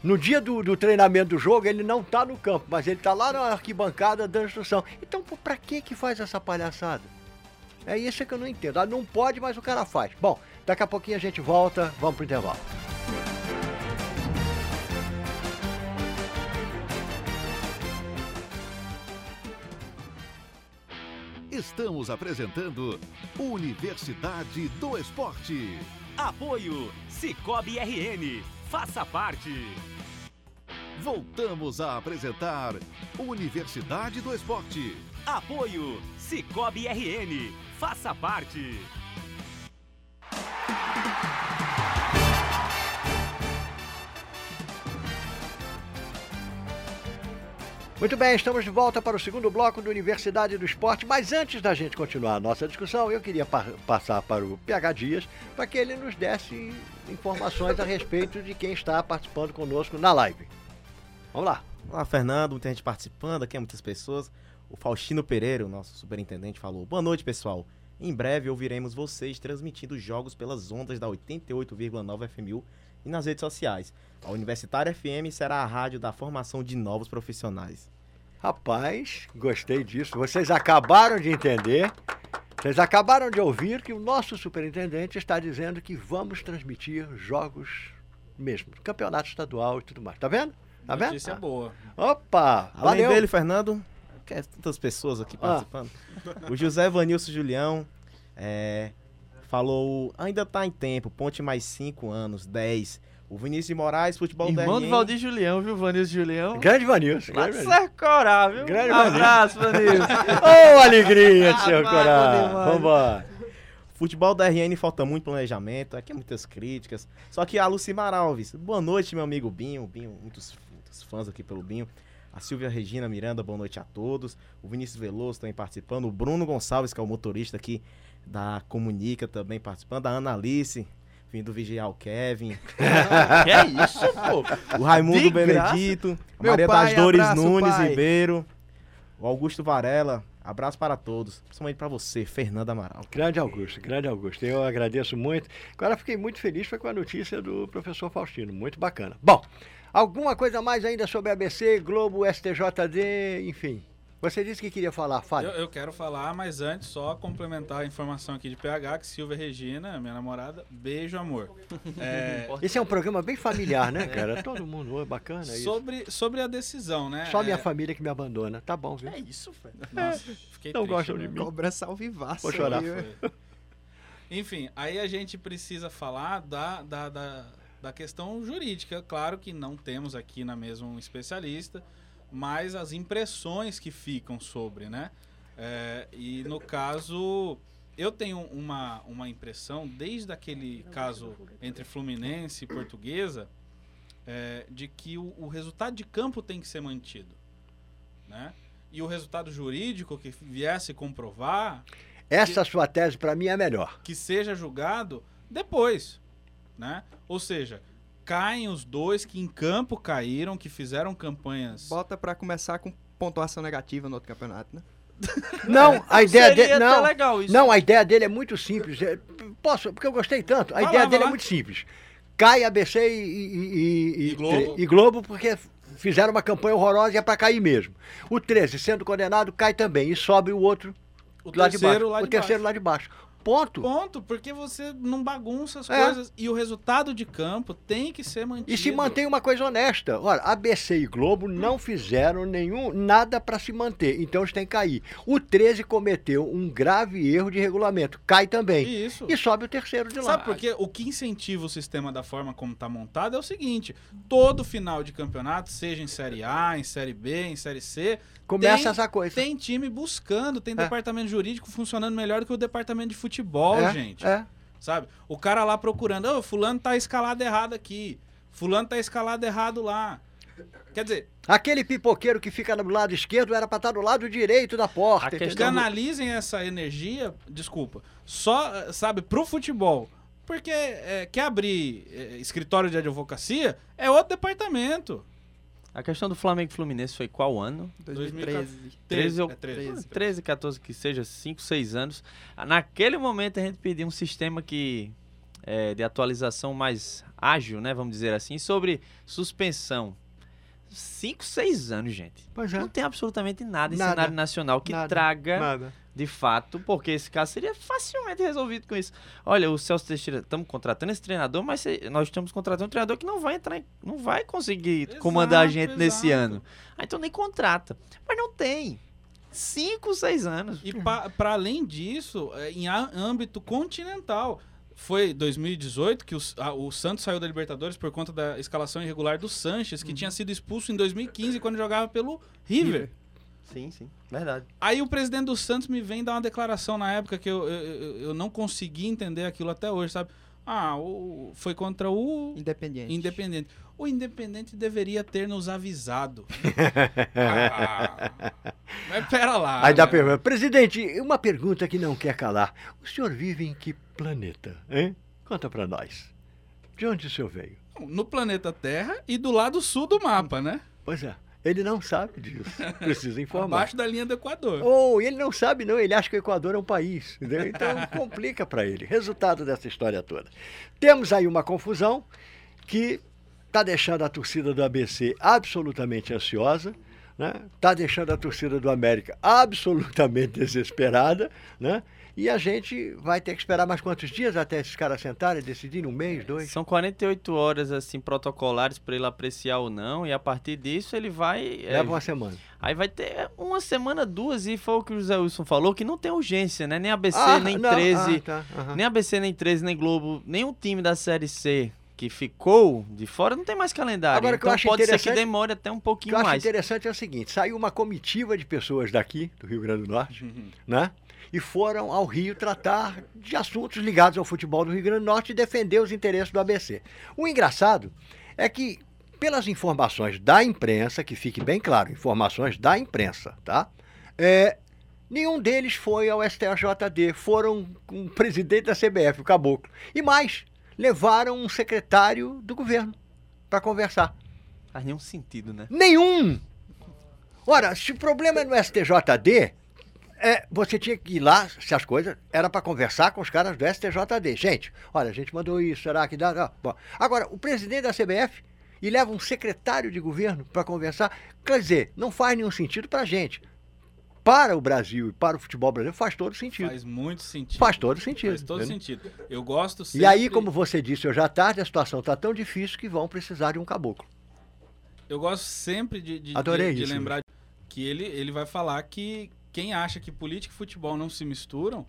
No dia do, do treinamento do jogo, ele não está no campo, mas ele está lá na arquibancada dando instrução. Então, pô, pra que que faz essa palhaçada? É isso que eu não entendo. Ah, não pode, mas o cara faz. Bom, daqui a pouquinho a gente volta, vamos pro intervalo. Estamos apresentando Universidade do Esporte. Apoio Cicobi RN. Faça parte. Voltamos a apresentar Universidade do Esporte. Apoio Cicobi RN. Faça parte. Muito bem, estamos de volta para o segundo bloco do Universidade do Esporte, mas antes da gente continuar a nossa discussão, eu queria pa- passar para o PH Dias para que ele nos desse informações a respeito de quem está participando conosco na live. Vamos lá. Olá, Fernando, muita gente participando, aqui é muitas pessoas. O Faustino Pereira, o nosso superintendente, falou: Boa noite, pessoal. Em breve ouviremos vocês transmitindo jogos pelas ondas da 88,9 FMU e nas redes sociais. A Universitária FM será a rádio da formação de novos profissionais. Rapaz, gostei disso. Vocês acabaram de entender, vocês acabaram de ouvir que o nosso superintendente está dizendo que vamos transmitir jogos mesmo, campeonato estadual e tudo mais. Tá vendo? Tá vendo? Notícia boa. Opa, Além valeu. dele, Fernando, que é tantas pessoas aqui Ah. participando. O José Vanilson Julião é, falou: ainda tá em tempo, ponte mais 5 anos, 10. O Vinícius de Moraes, futebol Irmão do DRN. Valdir Julião, viu? Vanilson Julião. Grande Vanilson. Lá Grande de. Sercorá, viu? Grande Abraço, Vanilson. Ô, alegria de demais. Vambora. Futebol da RN falta muito planejamento, aqui muitas críticas. Só que a Lucimar Alves, boa noite, meu amigo Binho. Binho, muitos, muitos fãs aqui pelo Binho. A Silvia Regina Miranda, boa noite a todos. O Vinícius Veloso também participando. O Bruno Gonçalves, que é o motorista aqui da Comunica, também participando. A Ana Alice, vindo vigiar o Kevin, que é isso, pô? o Raimundo De. Benedito, Meu Maria pai, das Dores abraço, Nunes pai. Ribeiro, o Augusto Varela. Abraço para todos, principalmente para você, Fernanda Amaral. Grande Augusto, grande Augusto. Eu agradeço muito. Agora fiquei muito feliz foi com a notícia do professor Faustino. Muito bacana. Bom, alguma coisa mais ainda sobre ABC, Globo, STJD, enfim. Você disse que queria falar, fale. Eu, eu quero falar, mas antes só complementar a informação aqui de PH, que Silvia Regina, minha namorada, beijo, amor. É, Esse é um programa bem familiar, né, cara? Todo mundo, oi, bacana isso. sobre, sobre a decisão, né? Só minha É, família que me abandona. Tá bom, viu? É isso, velho. Nossa, fiquei Não triste gostam de agora. mim. Cobrança ao vivaço. Vou chorar. aí. Enfim, aí a gente precisa falar da, da, da, da questão jurídica. Claro que não temos aqui na mesa um especialista, mas as impressões que ficam sobre, né? É, e no caso, eu tenho uma, uma impressão, desde aquele caso entre Fluminense e Portuguesa, é, de que o, o resultado de campo tem que ser mantido. Né? E o resultado jurídico que viesse comprovar Essa sua tese, pra mim, é a melhor. que seja julgado depois, né? Ou seja, caem os dois que em campo caíram, que fizeram campanhas. Bota pra começar com pontuação negativa no outro campeonato, né? Não, a ideia dele. Não, legal isso. não, a ideia dele é muito simples. É, Posso, porque eu gostei tanto. A Vai ideia lá, dele é lá. muito simples. Cai ABC e, e- e- E Globo. e Globo porque fizeram uma campanha horrorosa e é pra cair mesmo. O 13, sendo condenado, cai também. E sobe o outro o lá de baixo. terceiro lá o de terceiro baixo. lá de baixo. Ponto. Ponto, porque você não bagunça as É. coisas. E o resultado de campo tem que ser mantido. E se mantém uma coisa honesta. Olha, ABC e Globo não fizeram nenhum nada para se manter, então eles têm que cair. O 13 cometeu um grave erro de regulamento, cai também. Isso. E sobe o terceiro de lá. Sabe por quê? O que incentiva o sistema da forma como está montado é o seguinte: todo final de campeonato, seja em Série A, em Série B, em Série C, Começa tem- essa coisa. tem time buscando, tem É. departamento jurídico funcionando melhor do que o departamento de futebol, é, gente. É. Sabe? O cara lá procurando, ô, fulano tá escalado errado aqui. Fulano tá escalado errado lá. Quer dizer, Aquele pipoqueiro que fica do lado esquerdo era para estar do lado direito da porta. A questão canalizem essa energia, desculpa, só, sabe, pro futebol. Porque eh, quer abrir eh, escritório de advocacia, é outro departamento. A questão do Flamengo e Fluminense foi qual ano? 2013. 13 ou é 13. 13, 14, que seja 5, 6 anos. Naquele momento a gente pediu um sistema que é, de atualização mais ágil, né? Vamos dizer assim, sobre suspensão. 5, 6 anos, gente. Pois é. Não tem absolutamente nada em Nada. cenário nacional que Nada. traga Nada. de fato, porque esse caso seria facilmente resolvido com isso. Olha, o Celso Teixeira, estamos contratando esse treinador, mas se- nós estamos contratando um treinador que não vai entrar, em- não vai conseguir Exato, comandar a gente nesse exato. ano. Ah, então nem contrata. Mas não tem. Cinco, seis anos. E para além disso, eh, em âmbito continental, foi 2018 que o, a- o Santos saiu da Libertadores por conta da escalação irregular do Sanches, que tinha sido expulso em 2015 quando jogava pelo River. Sim, sim. Verdade. Aí o presidente do Santos me vem dar uma declaração na época que eu, eu, eu- eu não consegui entender aquilo até hoje, sabe? Ah, o, foi contra o Independente. Independente. O Independente deveria ter nos avisado. Ah, mas pera lá. Aí dá né? pergunta. Presidente, uma pergunta que não quer calar. O senhor vive em que planeta, hein? Conta pra nós. De onde o senhor veio? No planeta Terra e do lado sul do mapa, né? Pois é, ele não sabe disso. Precisa informar. Abaixo da linha do Equador. Ou ele não sabe, não, ele acha que o Equador é um país. entendeu? Então complica para ele. Resultado dessa história toda. Temos aí uma confusão que está deixando a torcida do ABC absolutamente ansiosa, né? Está deixando a torcida do América absolutamente desesperada, né? E a gente vai ter que esperar mais quantos dias até esses caras sentarem e decidirem um mês, dois? São 48 horas assim protocolares para ele apreciar ou não e a partir disso ele vai é, Leva uma semana. aí vai ter uma semana, duas e foi o que o José Wilson falou que não tem urgência, né? Nem ABC, Ah, nem não, 13, ah, tá, aham. nem ABC, nem 13, nem Globo, nenhum time da Série C que ficou de fora não tem mais calendário. Agora, o que eu então acho pode ser que interessante- demore até um O que pouquinho eu acho mais. interessante é o seguinte: saiu uma comitiva de pessoas daqui, do Rio Grande do Norte, Uhum. né? E foram ao Rio tratar de assuntos ligados ao futebol do Rio Grande do Norte e defender os interesses do ABC. O engraçado é que, pelas informações da imprensa, que fique bem claro, informações da imprensa, tá? É, nenhum deles foi ao STJD, foram com o presidente da CBF, o Caboclo. E mais, levaram um secretário do governo para conversar. Faz nenhum sentido, né? Nenhum! Ora, se o problema é no STJD, é, você tinha que ir lá, se as coisas, era para conversar com os caras do STJD. Gente, olha, a gente mandou isso, será que dá? Bom, agora, o presidente da CBF e leva um secretário de governo para conversar, quer dizer, não faz nenhum sentido para a gente. Para o Brasil e para o futebol brasileiro faz todo sentido. Faz muito sentido. Faz todo sentido. Faz todo entendeu? sentido. Eu gosto E sempre... aí, como você disse hoje à tarde, a situação está tão difícil que vão precisar de um caboclo. Eu gosto sempre de, de, Adorei de- de isso. lembrar que ele, ele vai falar que quem acha que política e futebol não se misturam,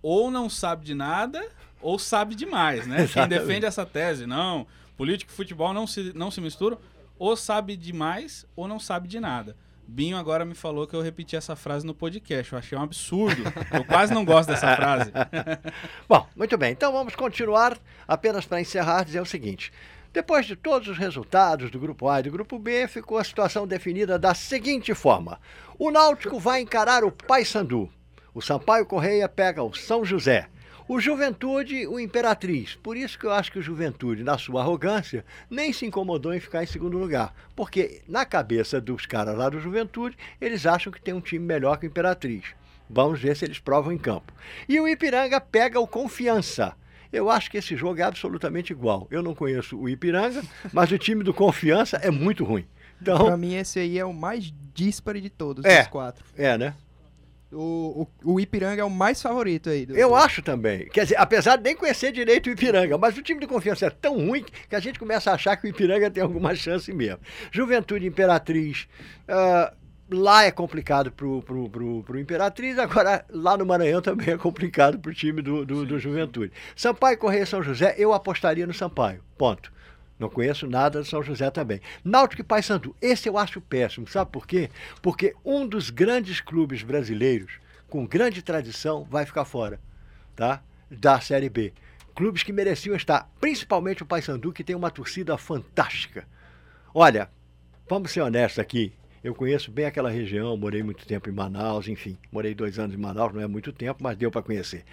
ou não sabe de nada, ou sabe demais, né? Quem defende essa tese, não, política e futebol não se, não se misturam, ou sabe demais, ou não sabe de nada. Binho agora me falou que eu repeti essa frase no podcast. Eu achei um absurdo. Eu quase não gosto dessa frase. Bom, muito bem. Então vamos continuar. Apenas para encerrar, dizer o seguinte. Depois de todos os resultados do grupo A e do grupo B, ficou a situação definida da seguinte forma: o Náutico vai encarar o Paysandu. O Sampaio Correia pega o São José. O Juventude, o Imperatriz. Por isso que eu acho que o Juventude, na sua arrogância, nem se incomodou em ficar em segundo lugar. Porque na cabeça dos caras lá do Juventude, eles acham que tem um time melhor que o Imperatriz. Vamos ver se eles provam em campo. E o Ipiranga pega o Confiança. Eu acho que esse jogo é absolutamente igual. Eu não conheço o Ipiranga, mas o time do Confiança é muito ruim. Então, mim, esse aí é o mais díspare de todos, É. dos quatro. é, né? O, o, o Ipiranga é o mais favorito aí. do- Eu acho também. Quer dizer, apesar de nem conhecer direito o Ipiranga, mas o time do Confiança é tão ruim que a gente começa a achar que o Ipiranga tem alguma chance mesmo. Juventude Imperatriz. ah, lá é complicado pro, pro, pro, pro Imperatriz, agora lá no Maranhão também é complicado pro time do, do, do Juventude. Sampaio Correia São José, eu apostaria no Sampaio. Ponto. Não conheço nada do São José também. Náutico e Paysandu, esse eu acho péssimo. Sabe por quê? Porque um dos grandes clubes brasileiros, com grande tradição, vai ficar fora tá? da Série B. Clubes que mereciam estar, principalmente o Paysandu, que tem uma torcida fantástica. Olha, vamos ser honestos aqui. Eu conheço bem aquela região, morei muito tempo em Manaus, enfim, morei dois anos em Manaus, não é muito tempo, mas deu para conhecer.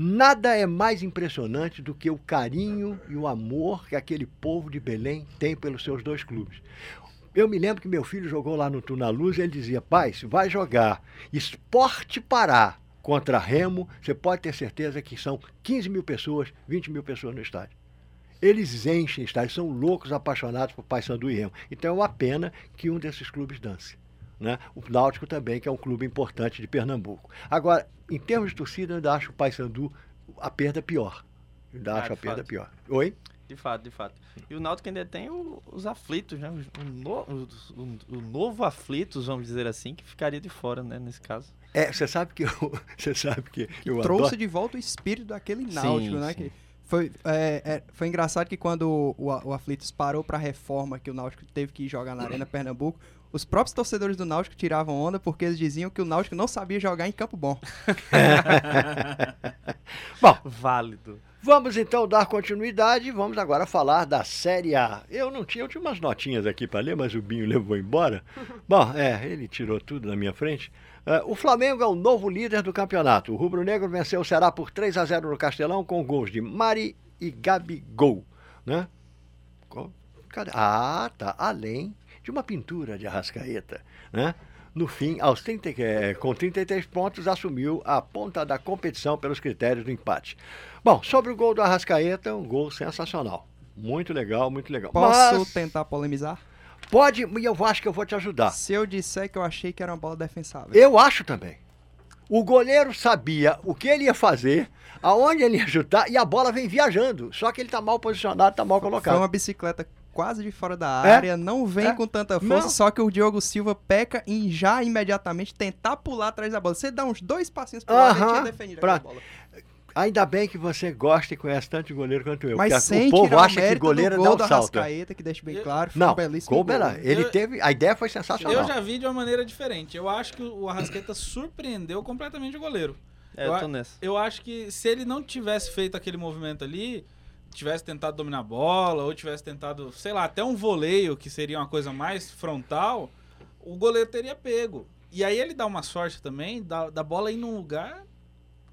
Nada é mais impressionante do que o carinho e o amor que aquele povo de Belém tem pelos seus dois clubes. Eu me lembro que meu filho jogou lá no Tuna Luz e ele dizia: pai, se vai jogar Esporte Pará contra Remo, você pode ter certeza que são 15 mil pessoas, 20 mil pessoas no estádio. Eles enchem estádio, são loucos, apaixonados por Paysandu e Remo. Então é uma pena que um desses clubes dance. Né? O Náutico também, que é um clube importante de Pernambuco. Agora, em termos de torcida, eu ainda acho o Paysandu a perda pior. Eu ainda Ah, acho a de perda fato. pior. Oi? De fato, de fato. E o Náutico ainda tem o- os aflitos, né? O, no- o- o novo aflitos, vamos dizer assim, que ficaria de fora, né? Nesse caso. É, você sabe que eu, você sabe que, que eu trouxe adoro. de volta o espírito daquele Sim, náutico, né? sim. Que foi, é, é, foi engraçado que quando o, o, o Aflitos parou pra reforma, que o Náutico teve que jogar na Arena Pernambuco, os próprios torcedores do Náutico tiravam onda porque eles diziam que o Náutico não sabia jogar em campo bom. Bom, Válido. Vamos então dar continuidade. Vamos agora falar da Série A. Eu não tinha, eu tinha umas notinhas aqui para ler, mas o Binho levou embora. Bom, é, ele tirou tudo na minha frente. É, o Flamengo é o novo líder do campeonato. O Rubro Negro venceu o Ceará por 3 a 0 no Castelão com gols de Mari e Gabigol, né? Ah, tá. Além de uma pintura de Arrascaeta, né? No fim, aos 30, eh, com 33 pontos, assumiu a ponta da competição pelos critérios do empate. Bom, sobre o gol do Arrascaeta, um gol sensacional. Muito legal, muito legal. Posso Mas tentar polemizar? pode, e eu acho que eu vou te ajudar. Se eu disser que eu achei que era uma bola defensável. Eu acho também. O goleiro sabia o que ele ia fazer, aonde ele ia chutar, e a bola vem viajando. Só que ele tá mal posicionado, tá mal Foi colocado. uma bicicleta quase de fora da É? área, não vem É? com tanta força, Não. só que o Diogo Silva peca em já imediatamente tentar pular atrás da bola. Você dá uns dois passinhos pro lado, ele Aham, tinha defendido aquela pronto. bola. Ainda bem que você gosta e conhece tanto de goleiro quanto eu. Mas sem o povo o acha que goleiro do dá gol um do salto. é. Que deixa bem claro, foi Não, um belíssimo gol, ele Eu- teve. A ideia foi sensacional. Eu já vi de uma maneira diferente. Eu acho que o Arrascaeta surpreendeu completamente o goleiro. É, Eu eu tô nessa. Eu acho que se ele não tivesse feito aquele movimento ali, tivesse tentado dominar a bola, ou tivesse tentado, sei lá, até um voleio, que seria uma coisa mais frontal, o goleiro teria pego. E aí ele dá uma sorte também da, da bola ir num lugar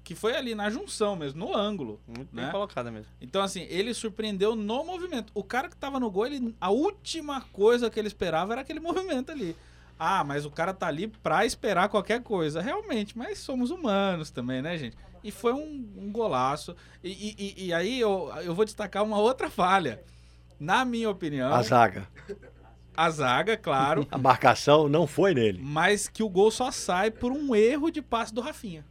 que foi ali na junção mesmo, no ângulo. Muito né? bem colocada mesmo. Então, assim, ele surpreendeu no movimento. O cara que tava no gol, ele, a última coisa que ele esperava era aquele movimento ali. Ah, mas o cara tá ali pra esperar qualquer coisa. Realmente, mas somos humanos também, né, gente? E foi um, um golaço. E, e- e- aí eu, eu vou destacar uma outra falha. Na minha opinião, A zaga. a zaga, claro, A marcação não foi nele. mas que o gol só sai por um erro de passe do Rafinha.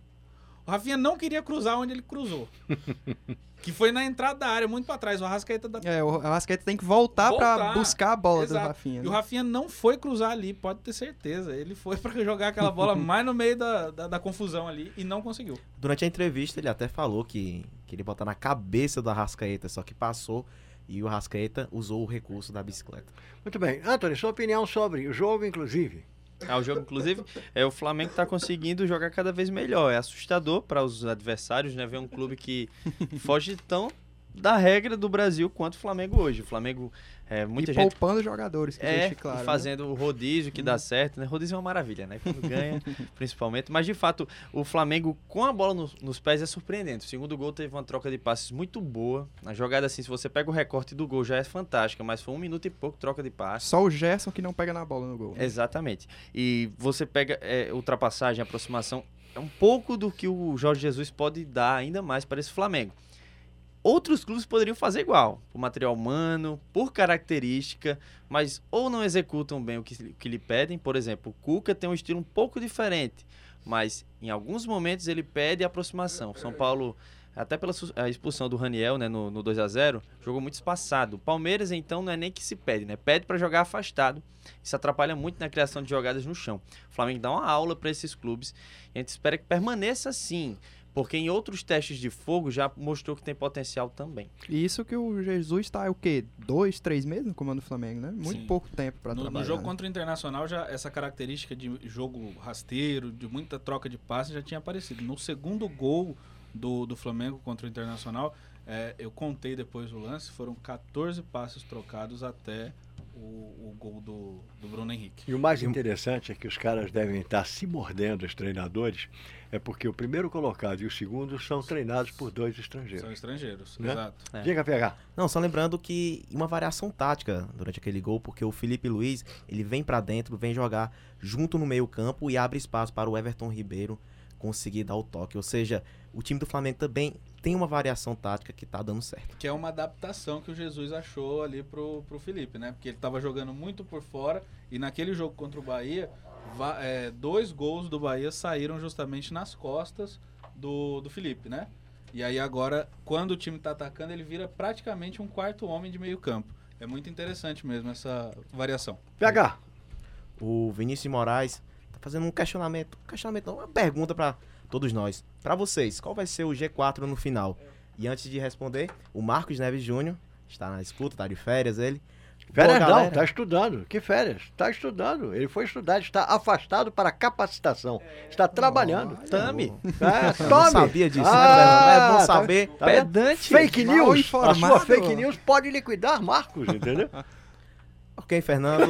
O Rafinha não queria cruzar onde ele cruzou. que foi na entrada da área, muito pra trás. O Arrascaeta da É, o Arrascaeta tem que voltar, pra Voltar. buscar a bola Exato. do Rafinha. E o né? Rafinha não foi cruzar ali, pode ter certeza. Ele foi pra jogar aquela bola mais no meio da, da, da confusão ali e não conseguiu. Durante a entrevista, ele até falou que queria botar na cabeça do Arrascaeta, só que passou e o Arrascaeta usou o recurso da bicicleta. Muito bem. Anthony, sua opinião sobre o jogo, inclusive. Ah, o jogo, inclusive, é o Flamengo tá conseguindo jogar cada vez melhor. É assustador para os adversários, né? Ver um clube que foge tão da regra do Brasil quanto o Flamengo hoje. O Flamengo, é, muita e gente poupando jogadores, que é, deixe claro. e né? fazendo o rodízio que dá certo, né? Rodízio é uma maravilha, né? Quando ganha, principalmente. Mas, de fato, o Flamengo com a bola no- nos pés é surpreendente. O segundo gol teve uma troca de passes muito boa. A jogada, assim, se você pega o recorte do gol, já é fantástica. Mas foi um minuto e pouco troca de passes. Só o Gerson que não pega na bola no gol. né? Exatamente. E você pega é, ultrapassagem, aproximação, é um pouco do que o Jorge Jesus pode dar ainda mais para esse Flamengo. Outros clubes poderiam fazer igual, por material humano, por característica, mas ou não executam bem o que, o que lhe pedem. Por exemplo, o Cuca tem um estilo um pouco diferente, mas em alguns momentos ele pede aproximação. São Paulo, até pela expulsão do Raniel né, no, no 2 a 0 jogou muito espaçado. O Palmeiras, então, não é nem que se pede, né? Pede para jogar afastado. Isso atrapalha muito na criação de jogadas no chão. O Flamengo dá uma aula para esses clubes. E a gente espera que permaneça assim, porque em outros testes de fogo já mostrou que tem potencial também. E isso que o Jesus tá, o quê? Dois, três meses no comando do Flamengo, né? Muito Sim. pouco tempo No, trabalhar. no jogo né? contra o Internacional, já essa característica de jogo rasteiro, de muita troca de passes, já tinha aparecido. No segundo gol do, do Flamengo contra o Internacional, é, eu contei depois o lance, foram 14 passes trocados até o, o gol do, do Bruno Henrique. E o mais interessante é que os caras devem estar se mordendo, os treinadores, é porque o primeiro colocado e o segundo são treinados por dois estrangeiros. São estrangeiros, Né? exato. É. Diga, PH. Não, só lembrando que uma variação tática durante aquele gol, porque o Felipe Luiz, ele vem pra dentro, vem jogar junto no meio-campo e abre espaço para o Everton Ribeiro conseguir dar o toque. Ou seja, o time do Flamengo também tem uma variação tática que tá dando certo. Que é uma adaptação que o Jesus achou ali pro, pro Felipe, né? Porque ele tava jogando muito por fora e naquele jogo contra o Bahia, va- é, dois gols do Bahia saíram justamente nas costas do, do Felipe, né? E aí agora, quando o time tá atacando, ele vira praticamente um quarto homem de meio campo. É muito interessante mesmo essa variação. PH. O Vinícius Moraes tá fazendo um questionamento, um questionamento não, uma pergunta para todos nós. Para vocês, qual vai ser o G4 no final? E antes de responder, o Marcos Neves Júnior está na escuta, tá de férias ele. Férias não, está estudando. Que férias? Está estudando. Ele foi estudar, está afastado para capacitação. Está trabalhando. Tame. É, Eu tome. não sabia disso, Ah, né? É bom tá- saber. tá vendo? Pedante. Fake news. A sua fake news pode liquidar Marcos, entendeu? Ok, Fernando.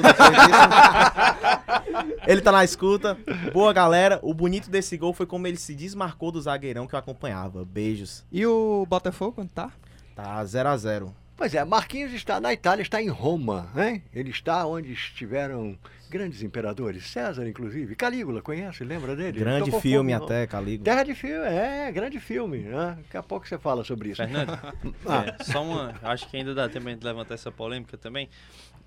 ele tá na escuta. Boa, galera. O bonito desse gol foi como ele se desmarcou do zagueirão que eu acompanhava. Beijos. E o Botafogo, quando tá? Tá 0 a 0 Pois é, Marquinhos está na Itália, está em Roma, hein? Ele está onde estiveram grandes imperadores, César inclusive, Calígula, conhece, lembra dele? Grande Tocou filme fogo até, Caligo. Terra de filme, é, grande filme, né? Daqui a pouco você fala sobre isso. Fernando, Ah. é, só uma. Acho que ainda dá tempo de levantar essa polêmica também.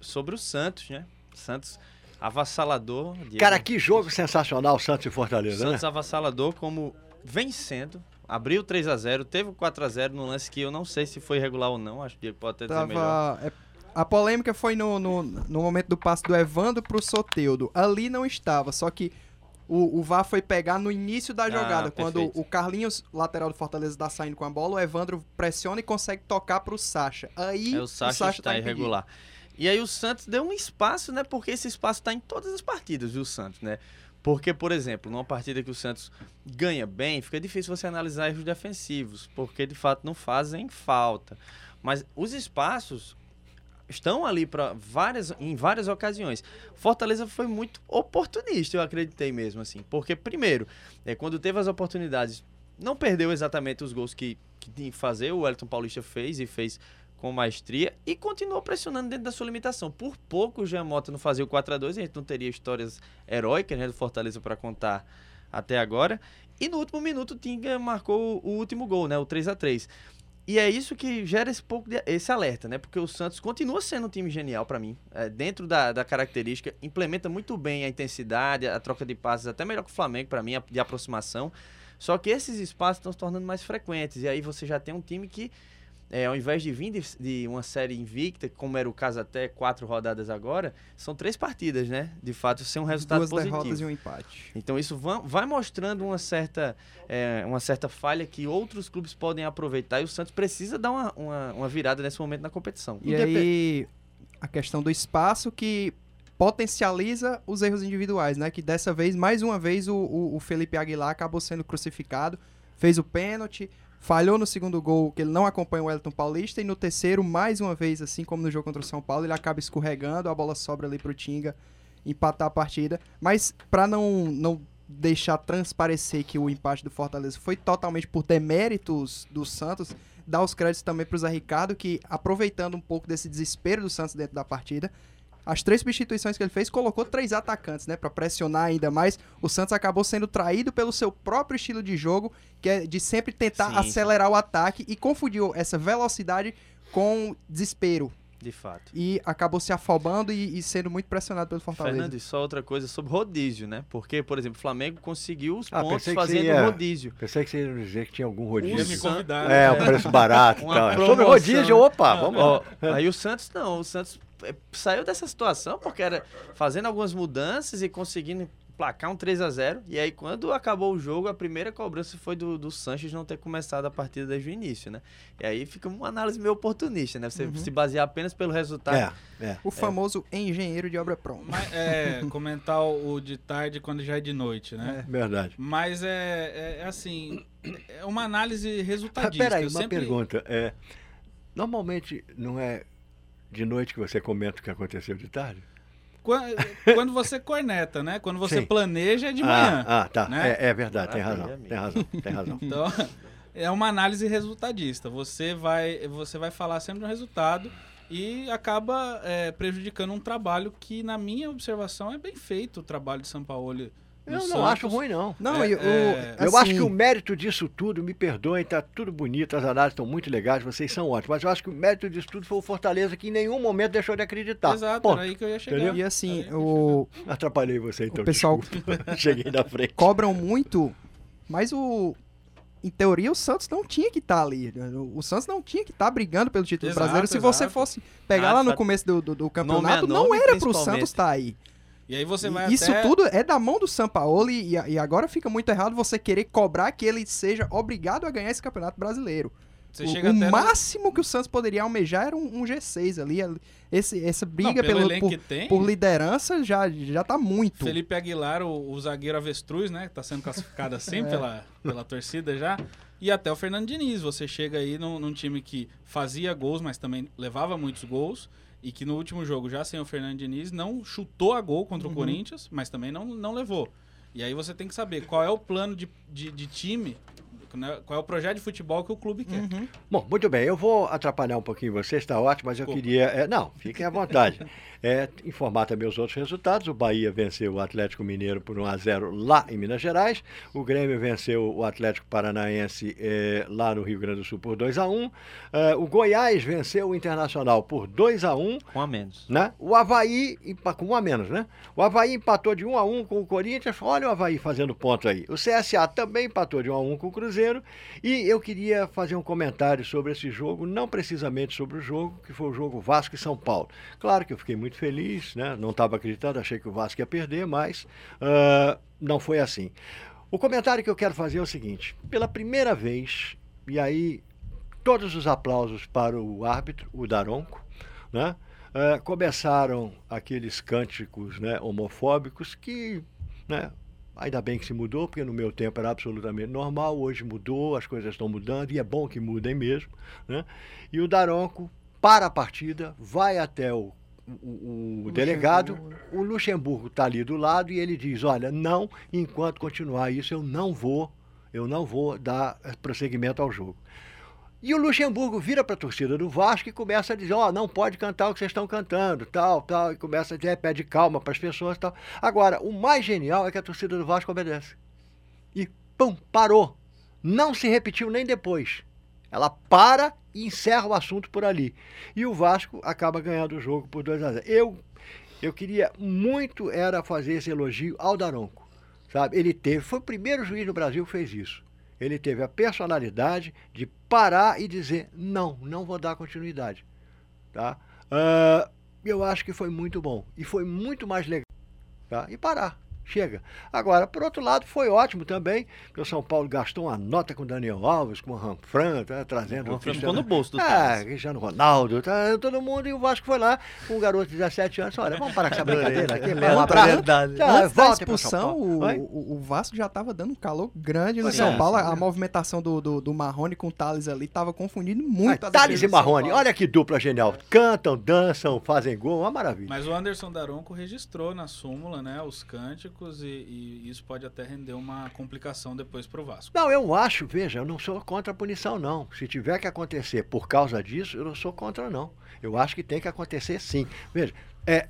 Sobre o Santos, né? Santos avassalador. Diego- Cara, que jogo sensacional, Santos e Fortaleza, Santos né? avassalador como vencendo. Abriu 3 a 0 teve o 4 a 0 no lance que eu não sei se foi regular ou não. Acho que pode até dizer melhor. Tava. é, a polêmica foi no, no, no momento do passe do Evandro pro Soteudo. Ali não estava, só que o, o VAR foi pegar no início da Ah, jogada. quando perfeito. o Carlinhos, lateral do Fortaleza, tá saindo com a bola, o Evandro pressiona e consegue tocar pro Sacha. Aí É, o Sacha, está tá impedido. E aí o Santos deu um espaço, né? Porque esse espaço está em todas as partidas, viu, Santos, né? Porque, por exemplo, numa partida que o Santos ganha bem, fica difícil você analisar erros defensivos, porque de fato não fazem falta. Mas os espaços estão ali para várias em várias ocasiões. Fortaleza foi muito oportunista, eu acreditei mesmo assim, porque primeiro, é quando teve as oportunidades não perdeu exatamente os gols que, que tinha que fazer, o Wellington Paulista fez e fez com maestria e continuou pressionando dentro da sua limitação. Por pouco o Jean Mota não fazia o 4 a 2 a gente não teria histórias heróicas né, do Fortaleza para contar até agora. E no último minuto o Tinga marcou o último gol, né, o 3 a 3 e é isso que gera esse pouco de, esse alerta, né? Porque o Santos continua sendo um time genial para mim. É, dentro da, da característica, implementa muito bem a intensidade, a troca de passes, até melhor que o Flamengo para mim, a, de aproximação. Só que esses espaços estão se tornando mais frequentes. E aí você já tem um time que é, ao invés de vir de, de, uma série invicta, como era o caso até quatro rodadas agora, são três partidas, né? De fato, ser um resultado Duas positivo. derrotas e um empate. Então isso vai, vai mostrando uma certa, é, uma certa falha que outros clubes podem aproveitar e o Santos precisa dar uma, uma, uma virada nesse momento na competição. E aí, a questão do espaço que potencializa os erros individuais, né? Que dessa vez, mais uma vez, o, o, o Felipe Aguilar acabou sendo crucificado, fez o pênalti, falhou no segundo gol, que ele não acompanha o Wellington Paulista, e no terceiro, mais uma vez, assim como no jogo contra o São Paulo, ele acaba escorregando, a bola sobra ali pro Tinga empatar a partida. Mas para não, não deixar transparecer que o empate do Fortaleza foi totalmente por deméritos do Santos, dar os créditos também pro Zé Ricardo, que aproveitando um pouco desse desespero do Santos dentro da partida, as três substituições que ele fez, colocou três atacantes, né, para pressionar ainda mais. O Santos acabou sendo traído pelo seu próprio estilo de jogo, que é de sempre tentar Sim. acelerar o ataque e confundiu essa velocidade com desespero. De fato. E acabou se afobando e, e sendo muito pressionado pelo Fortaleza. Fernando, e só outra coisa sobre rodízio, né? Porque, por exemplo, o Flamengo conseguiu os Ah, pontos fazendo ia- rodízio. Pensei que você ia dizer que tinha algum Ia rodízio. me convidar. É, um preço barato e tal. É Sobre rodízio, opa, vamos lá. Ó, aí o Santos não, o Santos é, saiu dessa situação porque era fazendo algumas mudanças e conseguindo placar um 3 a 0 E aí, quando acabou o jogo, a primeira cobrança foi do, do Sanches não ter começado a partida desde o início, né? E aí fica uma análise meio oportunista, né? Você Uhum. se basear apenas pelo resultado. É, é. O famoso engenheiro de obra pronta. Mas, é, comentar o de tarde quando já é de noite, né? Verdade. Mas é, é- é assim, é uma análise Ah, resultadista. peraí, Eu uma sempre- pergunta. É, normalmente não é de noite que você comenta o que aconteceu de tarde? Quan- Quando você corneta, né? Quando você Sim. planeja é de manhã. Ah, ah, tá. né? É, é verdade, tem razão. Tem razão, tem razão. Então, é uma análise resultadista. Você vai, você vai falar sempre no resultado e acaba é, prejudicando um trabalho que, na minha observação, é bem feito o trabalho de São Paulo. Eu não Santos. acho ruim, não. Não, É, e o, é, Eu assim, acho que o mérito disso tudo, me perdoem, tá tudo bonito, as análises estão muito legais, vocês são ótimos, mas eu acho que o mérito disso tudo foi o Fortaleza que em nenhum momento deixou de acreditar. Exato, Ponto. era aí que eu ia chegar. Entendeu? E assim, eu o, Atrapalhei você então, O pessoal-. Cheguei na frente. cobram muito, mas o. Em teoria, o Santos não tinha que estar ali. O Santos não tinha que estar brigando pelo título Exato, brasileiro. Se você exato. fosse pegar Ah, lá no começo do, do, do campeonato, não nome, era pro. Santos estar aí. E aí você vai Isso até... tudo é da mão do Sampaoli e, e agora fica muito errado você querer cobrar que ele seja obrigado a ganhar esse campeonato brasileiro. Você o o até no- máximo que o Santos poderia almejar era um, um G6 ali. Esse, essa Não, briga pelo pelo, elenco por, tem, por liderança já, já tá muito. Felipe Aguilar, o, o zagueiro avestruz, né? Que tá sendo classificado assim pela, pela torcida já. E até o Fernando Diniz. Você chega aí num, num time que fazia gols, mas também levava muitos gols. E que no último jogo, já sem o Fernando Diniz, não chutou a gol contra o Corinthians, mas também não, não levou. E aí você tem que saber qual é o plano de, de, de time, né, qual é o projeto de futebol que o clube quer. Uhum. Bom, muito bem, eu vou atrapalhar um pouquinho você, está ótimo, mas eu Desculpa. queria. é, não, fiquem à vontade. É, informar também os outros resultados. O Bahia venceu o Atlético Mineiro por 1 a 0 lá em Minas Gerais. O Grêmio venceu o Atlético Paranaense é, lá no Rio Grande do Sul por 2 a 1 É, O Goiás venceu o Internacional por 2 a 1 Com a menos. né? O Havaí, com um a menos, né? O Havaí empatou de 1 a 1 com o Corinthians. Olha o Havaí fazendo ponto aí. O CSA também empatou de 1 a 1 com o Cruzeiro. E eu queria fazer um comentário sobre esse jogo, não precisamente sobre o jogo, que foi o jogo Vasco e São Paulo. Claro que eu fiquei muito feliz, né? Não estava acreditando, achei que o Vasco ia perder, mas ah, não foi assim. O comentário que eu quero fazer é o seguinte: pela primeira vez, e aí todos os aplausos para o árbitro, o Daronco, né? Eh, começaram aqueles cânticos né, homofóbicos que, né, ainda bem que se mudou, porque no meu tempo era absolutamente normal, hoje mudou, as coisas estão mudando e é bom que mudem mesmo. Né? E o Daronco, para a partida, vai até o, o- o delegado, o Luxemburgo está ali do lado e ele diz: Olha, não, enquanto continuar isso, eu não vou eu não vou dar eh, prosseguimento ao jogo. E o Luxemburgo vira para a torcida do Vasco e começa a dizer: Ó, não pode cantar o que vocês estão cantando, tal, tal. E começa a dizer: pede calma para as pessoas, tal. Agora, o mais genial é que a torcida do Vasco obedece. E, pum, parou. Não se repetiu nem depois. Ela para e encerra o assunto por ali. E o Vasco acaba ganhando o jogo por 2 a 0. Eu, eu queria muito era fazer esse elogio ao Daronco. Sabe? Ele teve, foi o primeiro juiz no Brasil que fez isso. Ele teve a personalidade de parar e dizer: não, não vou dar continuidade. Tá? Ah, eu acho que foi muito bom. E foi muito mais legal. Tá? E parar. Chega. Agora, por outro lado, foi ótimo também, que o São Paulo gastou uma nota com o Daniel Alves, com o Ranfran, tá, trazendo O o Ranfran Cristiano- ficou no bolso do É, Thales. Cristiano Ronaldo, tá, todo mundo, e o Vasco foi lá, com um garoto de 17 anos, olha, vamos parar com essa brincadeira aqui, leva um abraço. Antes da expulsão, Paulo. o, o, o Vasco já tava dando um calor grande no Pois São é, Paulo. sim. A movimentação do, do, do Marrone com o Thales ali tava confundindo muito a Mas Thales e Marrone, olha que dupla genial. Cantam, dançam, fazem gol, uma maravilha. Mas o Anderson Daronco registrou na súmula, né, os cânticos e, e isso pode até render uma complicação depois pro Vasco. Não, eu acho, veja, eu não sou contra a punição, não. Se tiver que acontecer por causa disso, eu não sou contra, não. Eu acho que tem que acontecer sim. Veja, é,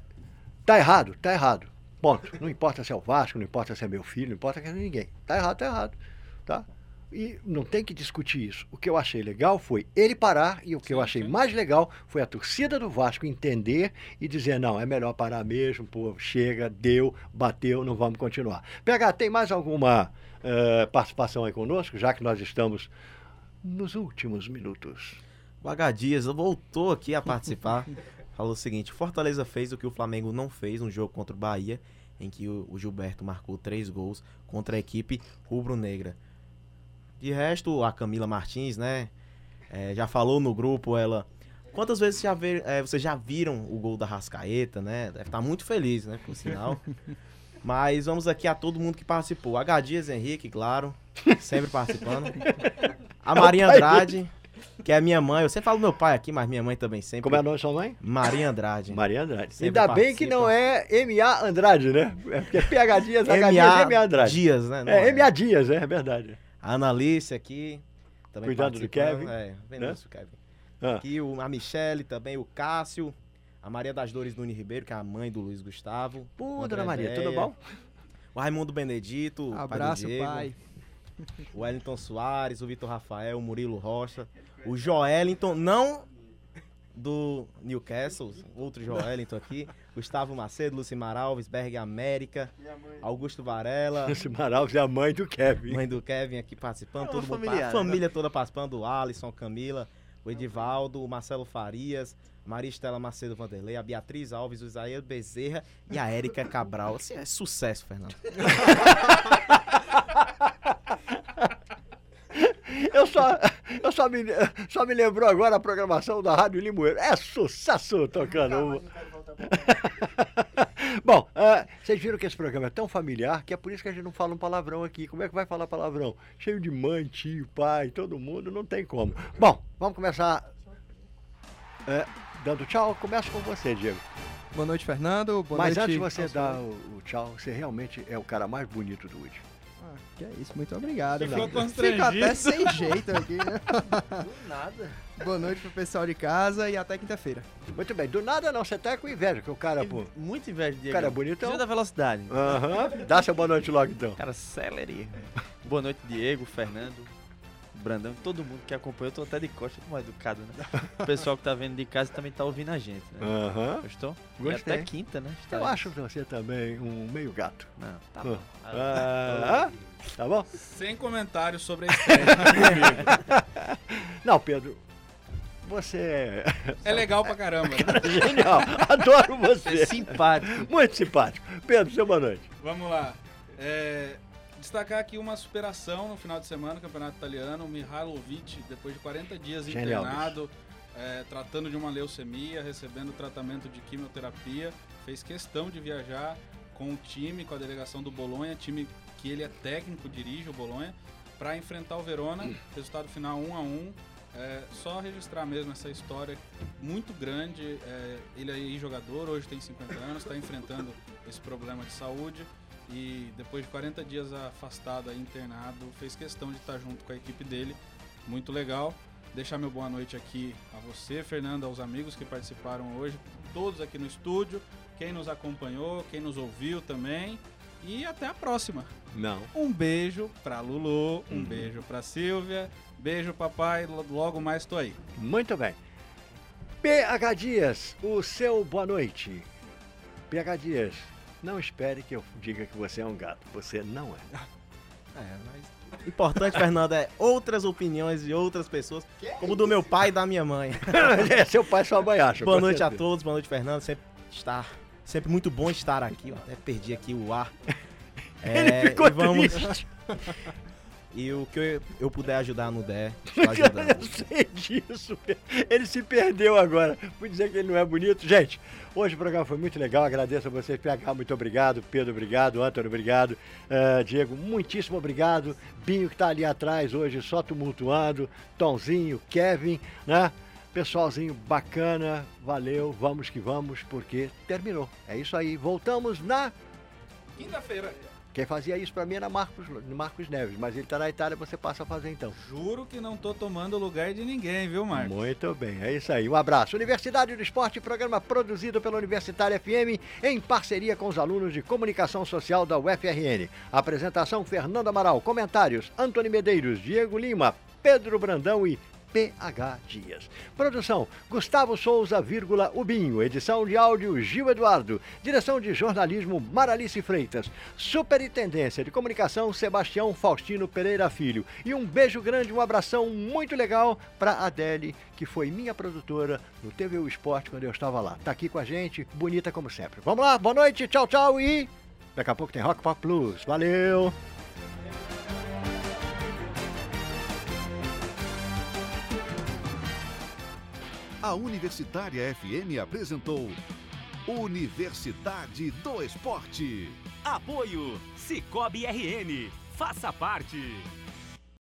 tá errado, tá errado. Ponto. Não importa se é o Vasco, não importa se é meu filho, não importa que é ninguém. Tá errado, tá errado. Tá? E não tem que discutir isso. O que eu achei legal foi ele parar, e o que eu achei sim. mais legal foi a torcida do Vasco entender e dizer: não, é melhor parar mesmo, pô, chega, deu, bateu, não vamos continuar. PH, tem mais alguma eh, participação aí conosco, já que nós estamos nos últimos minutos? O H Dias voltou aqui a participar. Falou o seguinte: Fortaleza fez o que o Flamengo não fez no jogo contra o Bahia, em que o, o Gilberto marcou três gols contra a equipe rubro-negra. De resto, a Camila Martins, né? é, já falou no grupo ela. Quantas vezes já ver, é, vocês já viram o gol da Rascaeta, né? Deve estar muito feliz, né? Por sinal. Mas vamos aqui a todo mundo que participou. H. Dias Henrique, claro, sempre participando. A Maria Andrade, que é minha mãe. Eu sempre falo meu pai aqui, mas minha mãe também sempre. Como é o nome da sua mãe? Maria Andrade. Maria Andrade. Sempre Ainda bem que não é M.A. Andrade, né? É porque PH Dias, H. Dias, M.A. M.A. Andrade. Dias, né? Não É, M.A. Dias, é, é verdade. A Analice aqui. Também Cuidando do Kevin, É, vendo né? isso, Kevin. Ah. Aqui o, a Michele também, o Cássio. A Maria das Dores Nunes Ribeiro, que é a mãe do Luiz Gustavo. Pô, dona Maria, tudo bom? O Raimundo Benedito. Abraço, pai. pai. O Wellington Soares, o Vitor Rafael, o Murilo Rocha. O Joelinton, não do Newcastle, outro Joelinton aqui. Gustavo Macedo, Lucimar Alves, Berg América. Augusto Varela. Esse Maralves é a mãe do Kevin. Mãe do Kevin aqui participando, É todo mundo, familiar, a família toda participando, o Alisson, Camila, o Edivaldo, o Marcelo Farias, Maria Estela Macedo Vanderlei, a Beatriz Alves, o Isaías Bezerra e a Érica Cabral. Assim, é sucesso, Fernando. Eu só, eu só me, só me lembrou agora a programação da Rádio Limoeiro. É sucesso tocando. Bom, ah, vocês viram que esse programa é tão familiar que é por isso que a gente não fala um palavrão aqui. Como é que vai falar palavrão? Cheio de mãe, tio, pai, todo mundo, não tem como. Bom, vamos começar é, dando tchau. Começa com você, Diego. Boa noite, Fernando. Boa Mas noite antes de você dar o, o tchau, você realmente é o cara mais bonito do Wood. Ah, que é isso, muito obrigado. Ficou constrangido. Fica até sem jeito aqui, né? Nada. Boa noite pro pessoal de casa e até quinta-feira. Muito bem, do nada não, você tá com inveja, que o cara, pô. Muito inveja de Diego. cara é bonitão. Tira da velocidade. Aham, dá seu boa noite logo então. Cara, celery. Boa noite, Diego, Fernando, Brandão, todo mundo que acompanhou. Eu tô até de costa, é educado, né? O pessoal que tá vendo de casa também tá ouvindo a gente, né? Aham. Gostou? Gostei. E até quinta, né? Eu Estaremos. acho você também um meio gato. Não, tá bom. Ah, tá bom? Sem comentários sobre a estreia. Não, Pedro, você é é legal pra caramba, né? genial. Adoro É você. simpático. Muito simpático. Pedro, seu boa noite. Vamos lá. É, destacar aqui uma superação no final de semana no Campeonato Italiano. O Mihailovic, depois de 40 dias Genial, internado, é, tratando de uma leucemia, recebendo tratamento de quimioterapia, fez questão de viajar com o time, com a delegação do Bolonha, time que ele é técnico, dirige o Bolonha, para enfrentar o Verona. Resultado final 1 a 1 é, só registrar mesmo essa história muito grande. É, ele aí jogador, hoje tem 50 anos, está enfrentando esse problema de saúde e depois de 40 dias afastado, internado, fez questão de estar junto com a equipe dele. Muito legal. Deixar meu boa noite aqui a você, Fernando, aos amigos que participaram hoje, todos aqui no estúdio, quem nos acompanhou, quem nos ouviu também. E até a próxima. Não. Um beijo pra Lulu, um Uhum. beijo pra Silvia, beijo papai, lo- logo mais tô aí. Muito bem. PH Dias, o seu boa noite. PH Dias, não espere que eu diga que você é um gato. Você não é. É, mas. o Importante, Fernando, é outras opiniões de outras pessoas, como do meu pai e da minha mãe. é seu pai e sua mãe acham. boa noite a certeza. todos, boa noite, Fernando. Sempre estar. Sempre muito bom estar aqui. Eu até perdi aqui o ar. Ele É, ficou e vamos. triste. E o que eu, eu puder ajudar no DE, ajudando. Eu sei disso. Ele se perdeu agora. Por dizer que ele não é bonito. Gente, hoje o programa foi muito legal. Agradeço a vocês. PH, muito obrigado. Pedro, obrigado. Antônio, obrigado. Ah, Diego, muitíssimo obrigado. Binho, que está ali atrás hoje, só tumultuando. Tomzinho, Kevin, né? Pessoalzinho bacana. Valeu. Vamos que vamos, porque terminou. É isso aí. Voltamos na. Quinta-feira. Quem fazia isso pra mim era Marcos, Marcos Neves, mas ele tá na Itália, você passa a fazer então. Juro que não tô tomando o lugar de ninguém, viu, Marcos? Muito bem, é isso aí. Um abraço. Universidade do Esporte, programa produzido pela Universitária FM em parceria com os alunos de Comunicação Social da UFRN. Apresentação Fernando Amaral. Comentários Antônio Medeiros, Diego Lima, Pedro Brandão e PH Dias. Produção Gustavo Souza, vírgula Ubinho. Edição de áudio Gil Eduardo. Direção de jornalismo Maralice Freitas. Superintendência de comunicação Sebastião Faustino Pereira Filho. E um beijo grande, um abração muito legal para Adele, que foi minha produtora no TV O Esporte quando eu estava lá. Tá aqui com a gente, bonita como sempre. Vamos lá, boa noite, tchau, tchau e daqui a pouco tem Rock Pop Plus. Valeu! A Universitária FM apresentou Universidade do Esporte. Apoio Cicobi RN. Faça parte.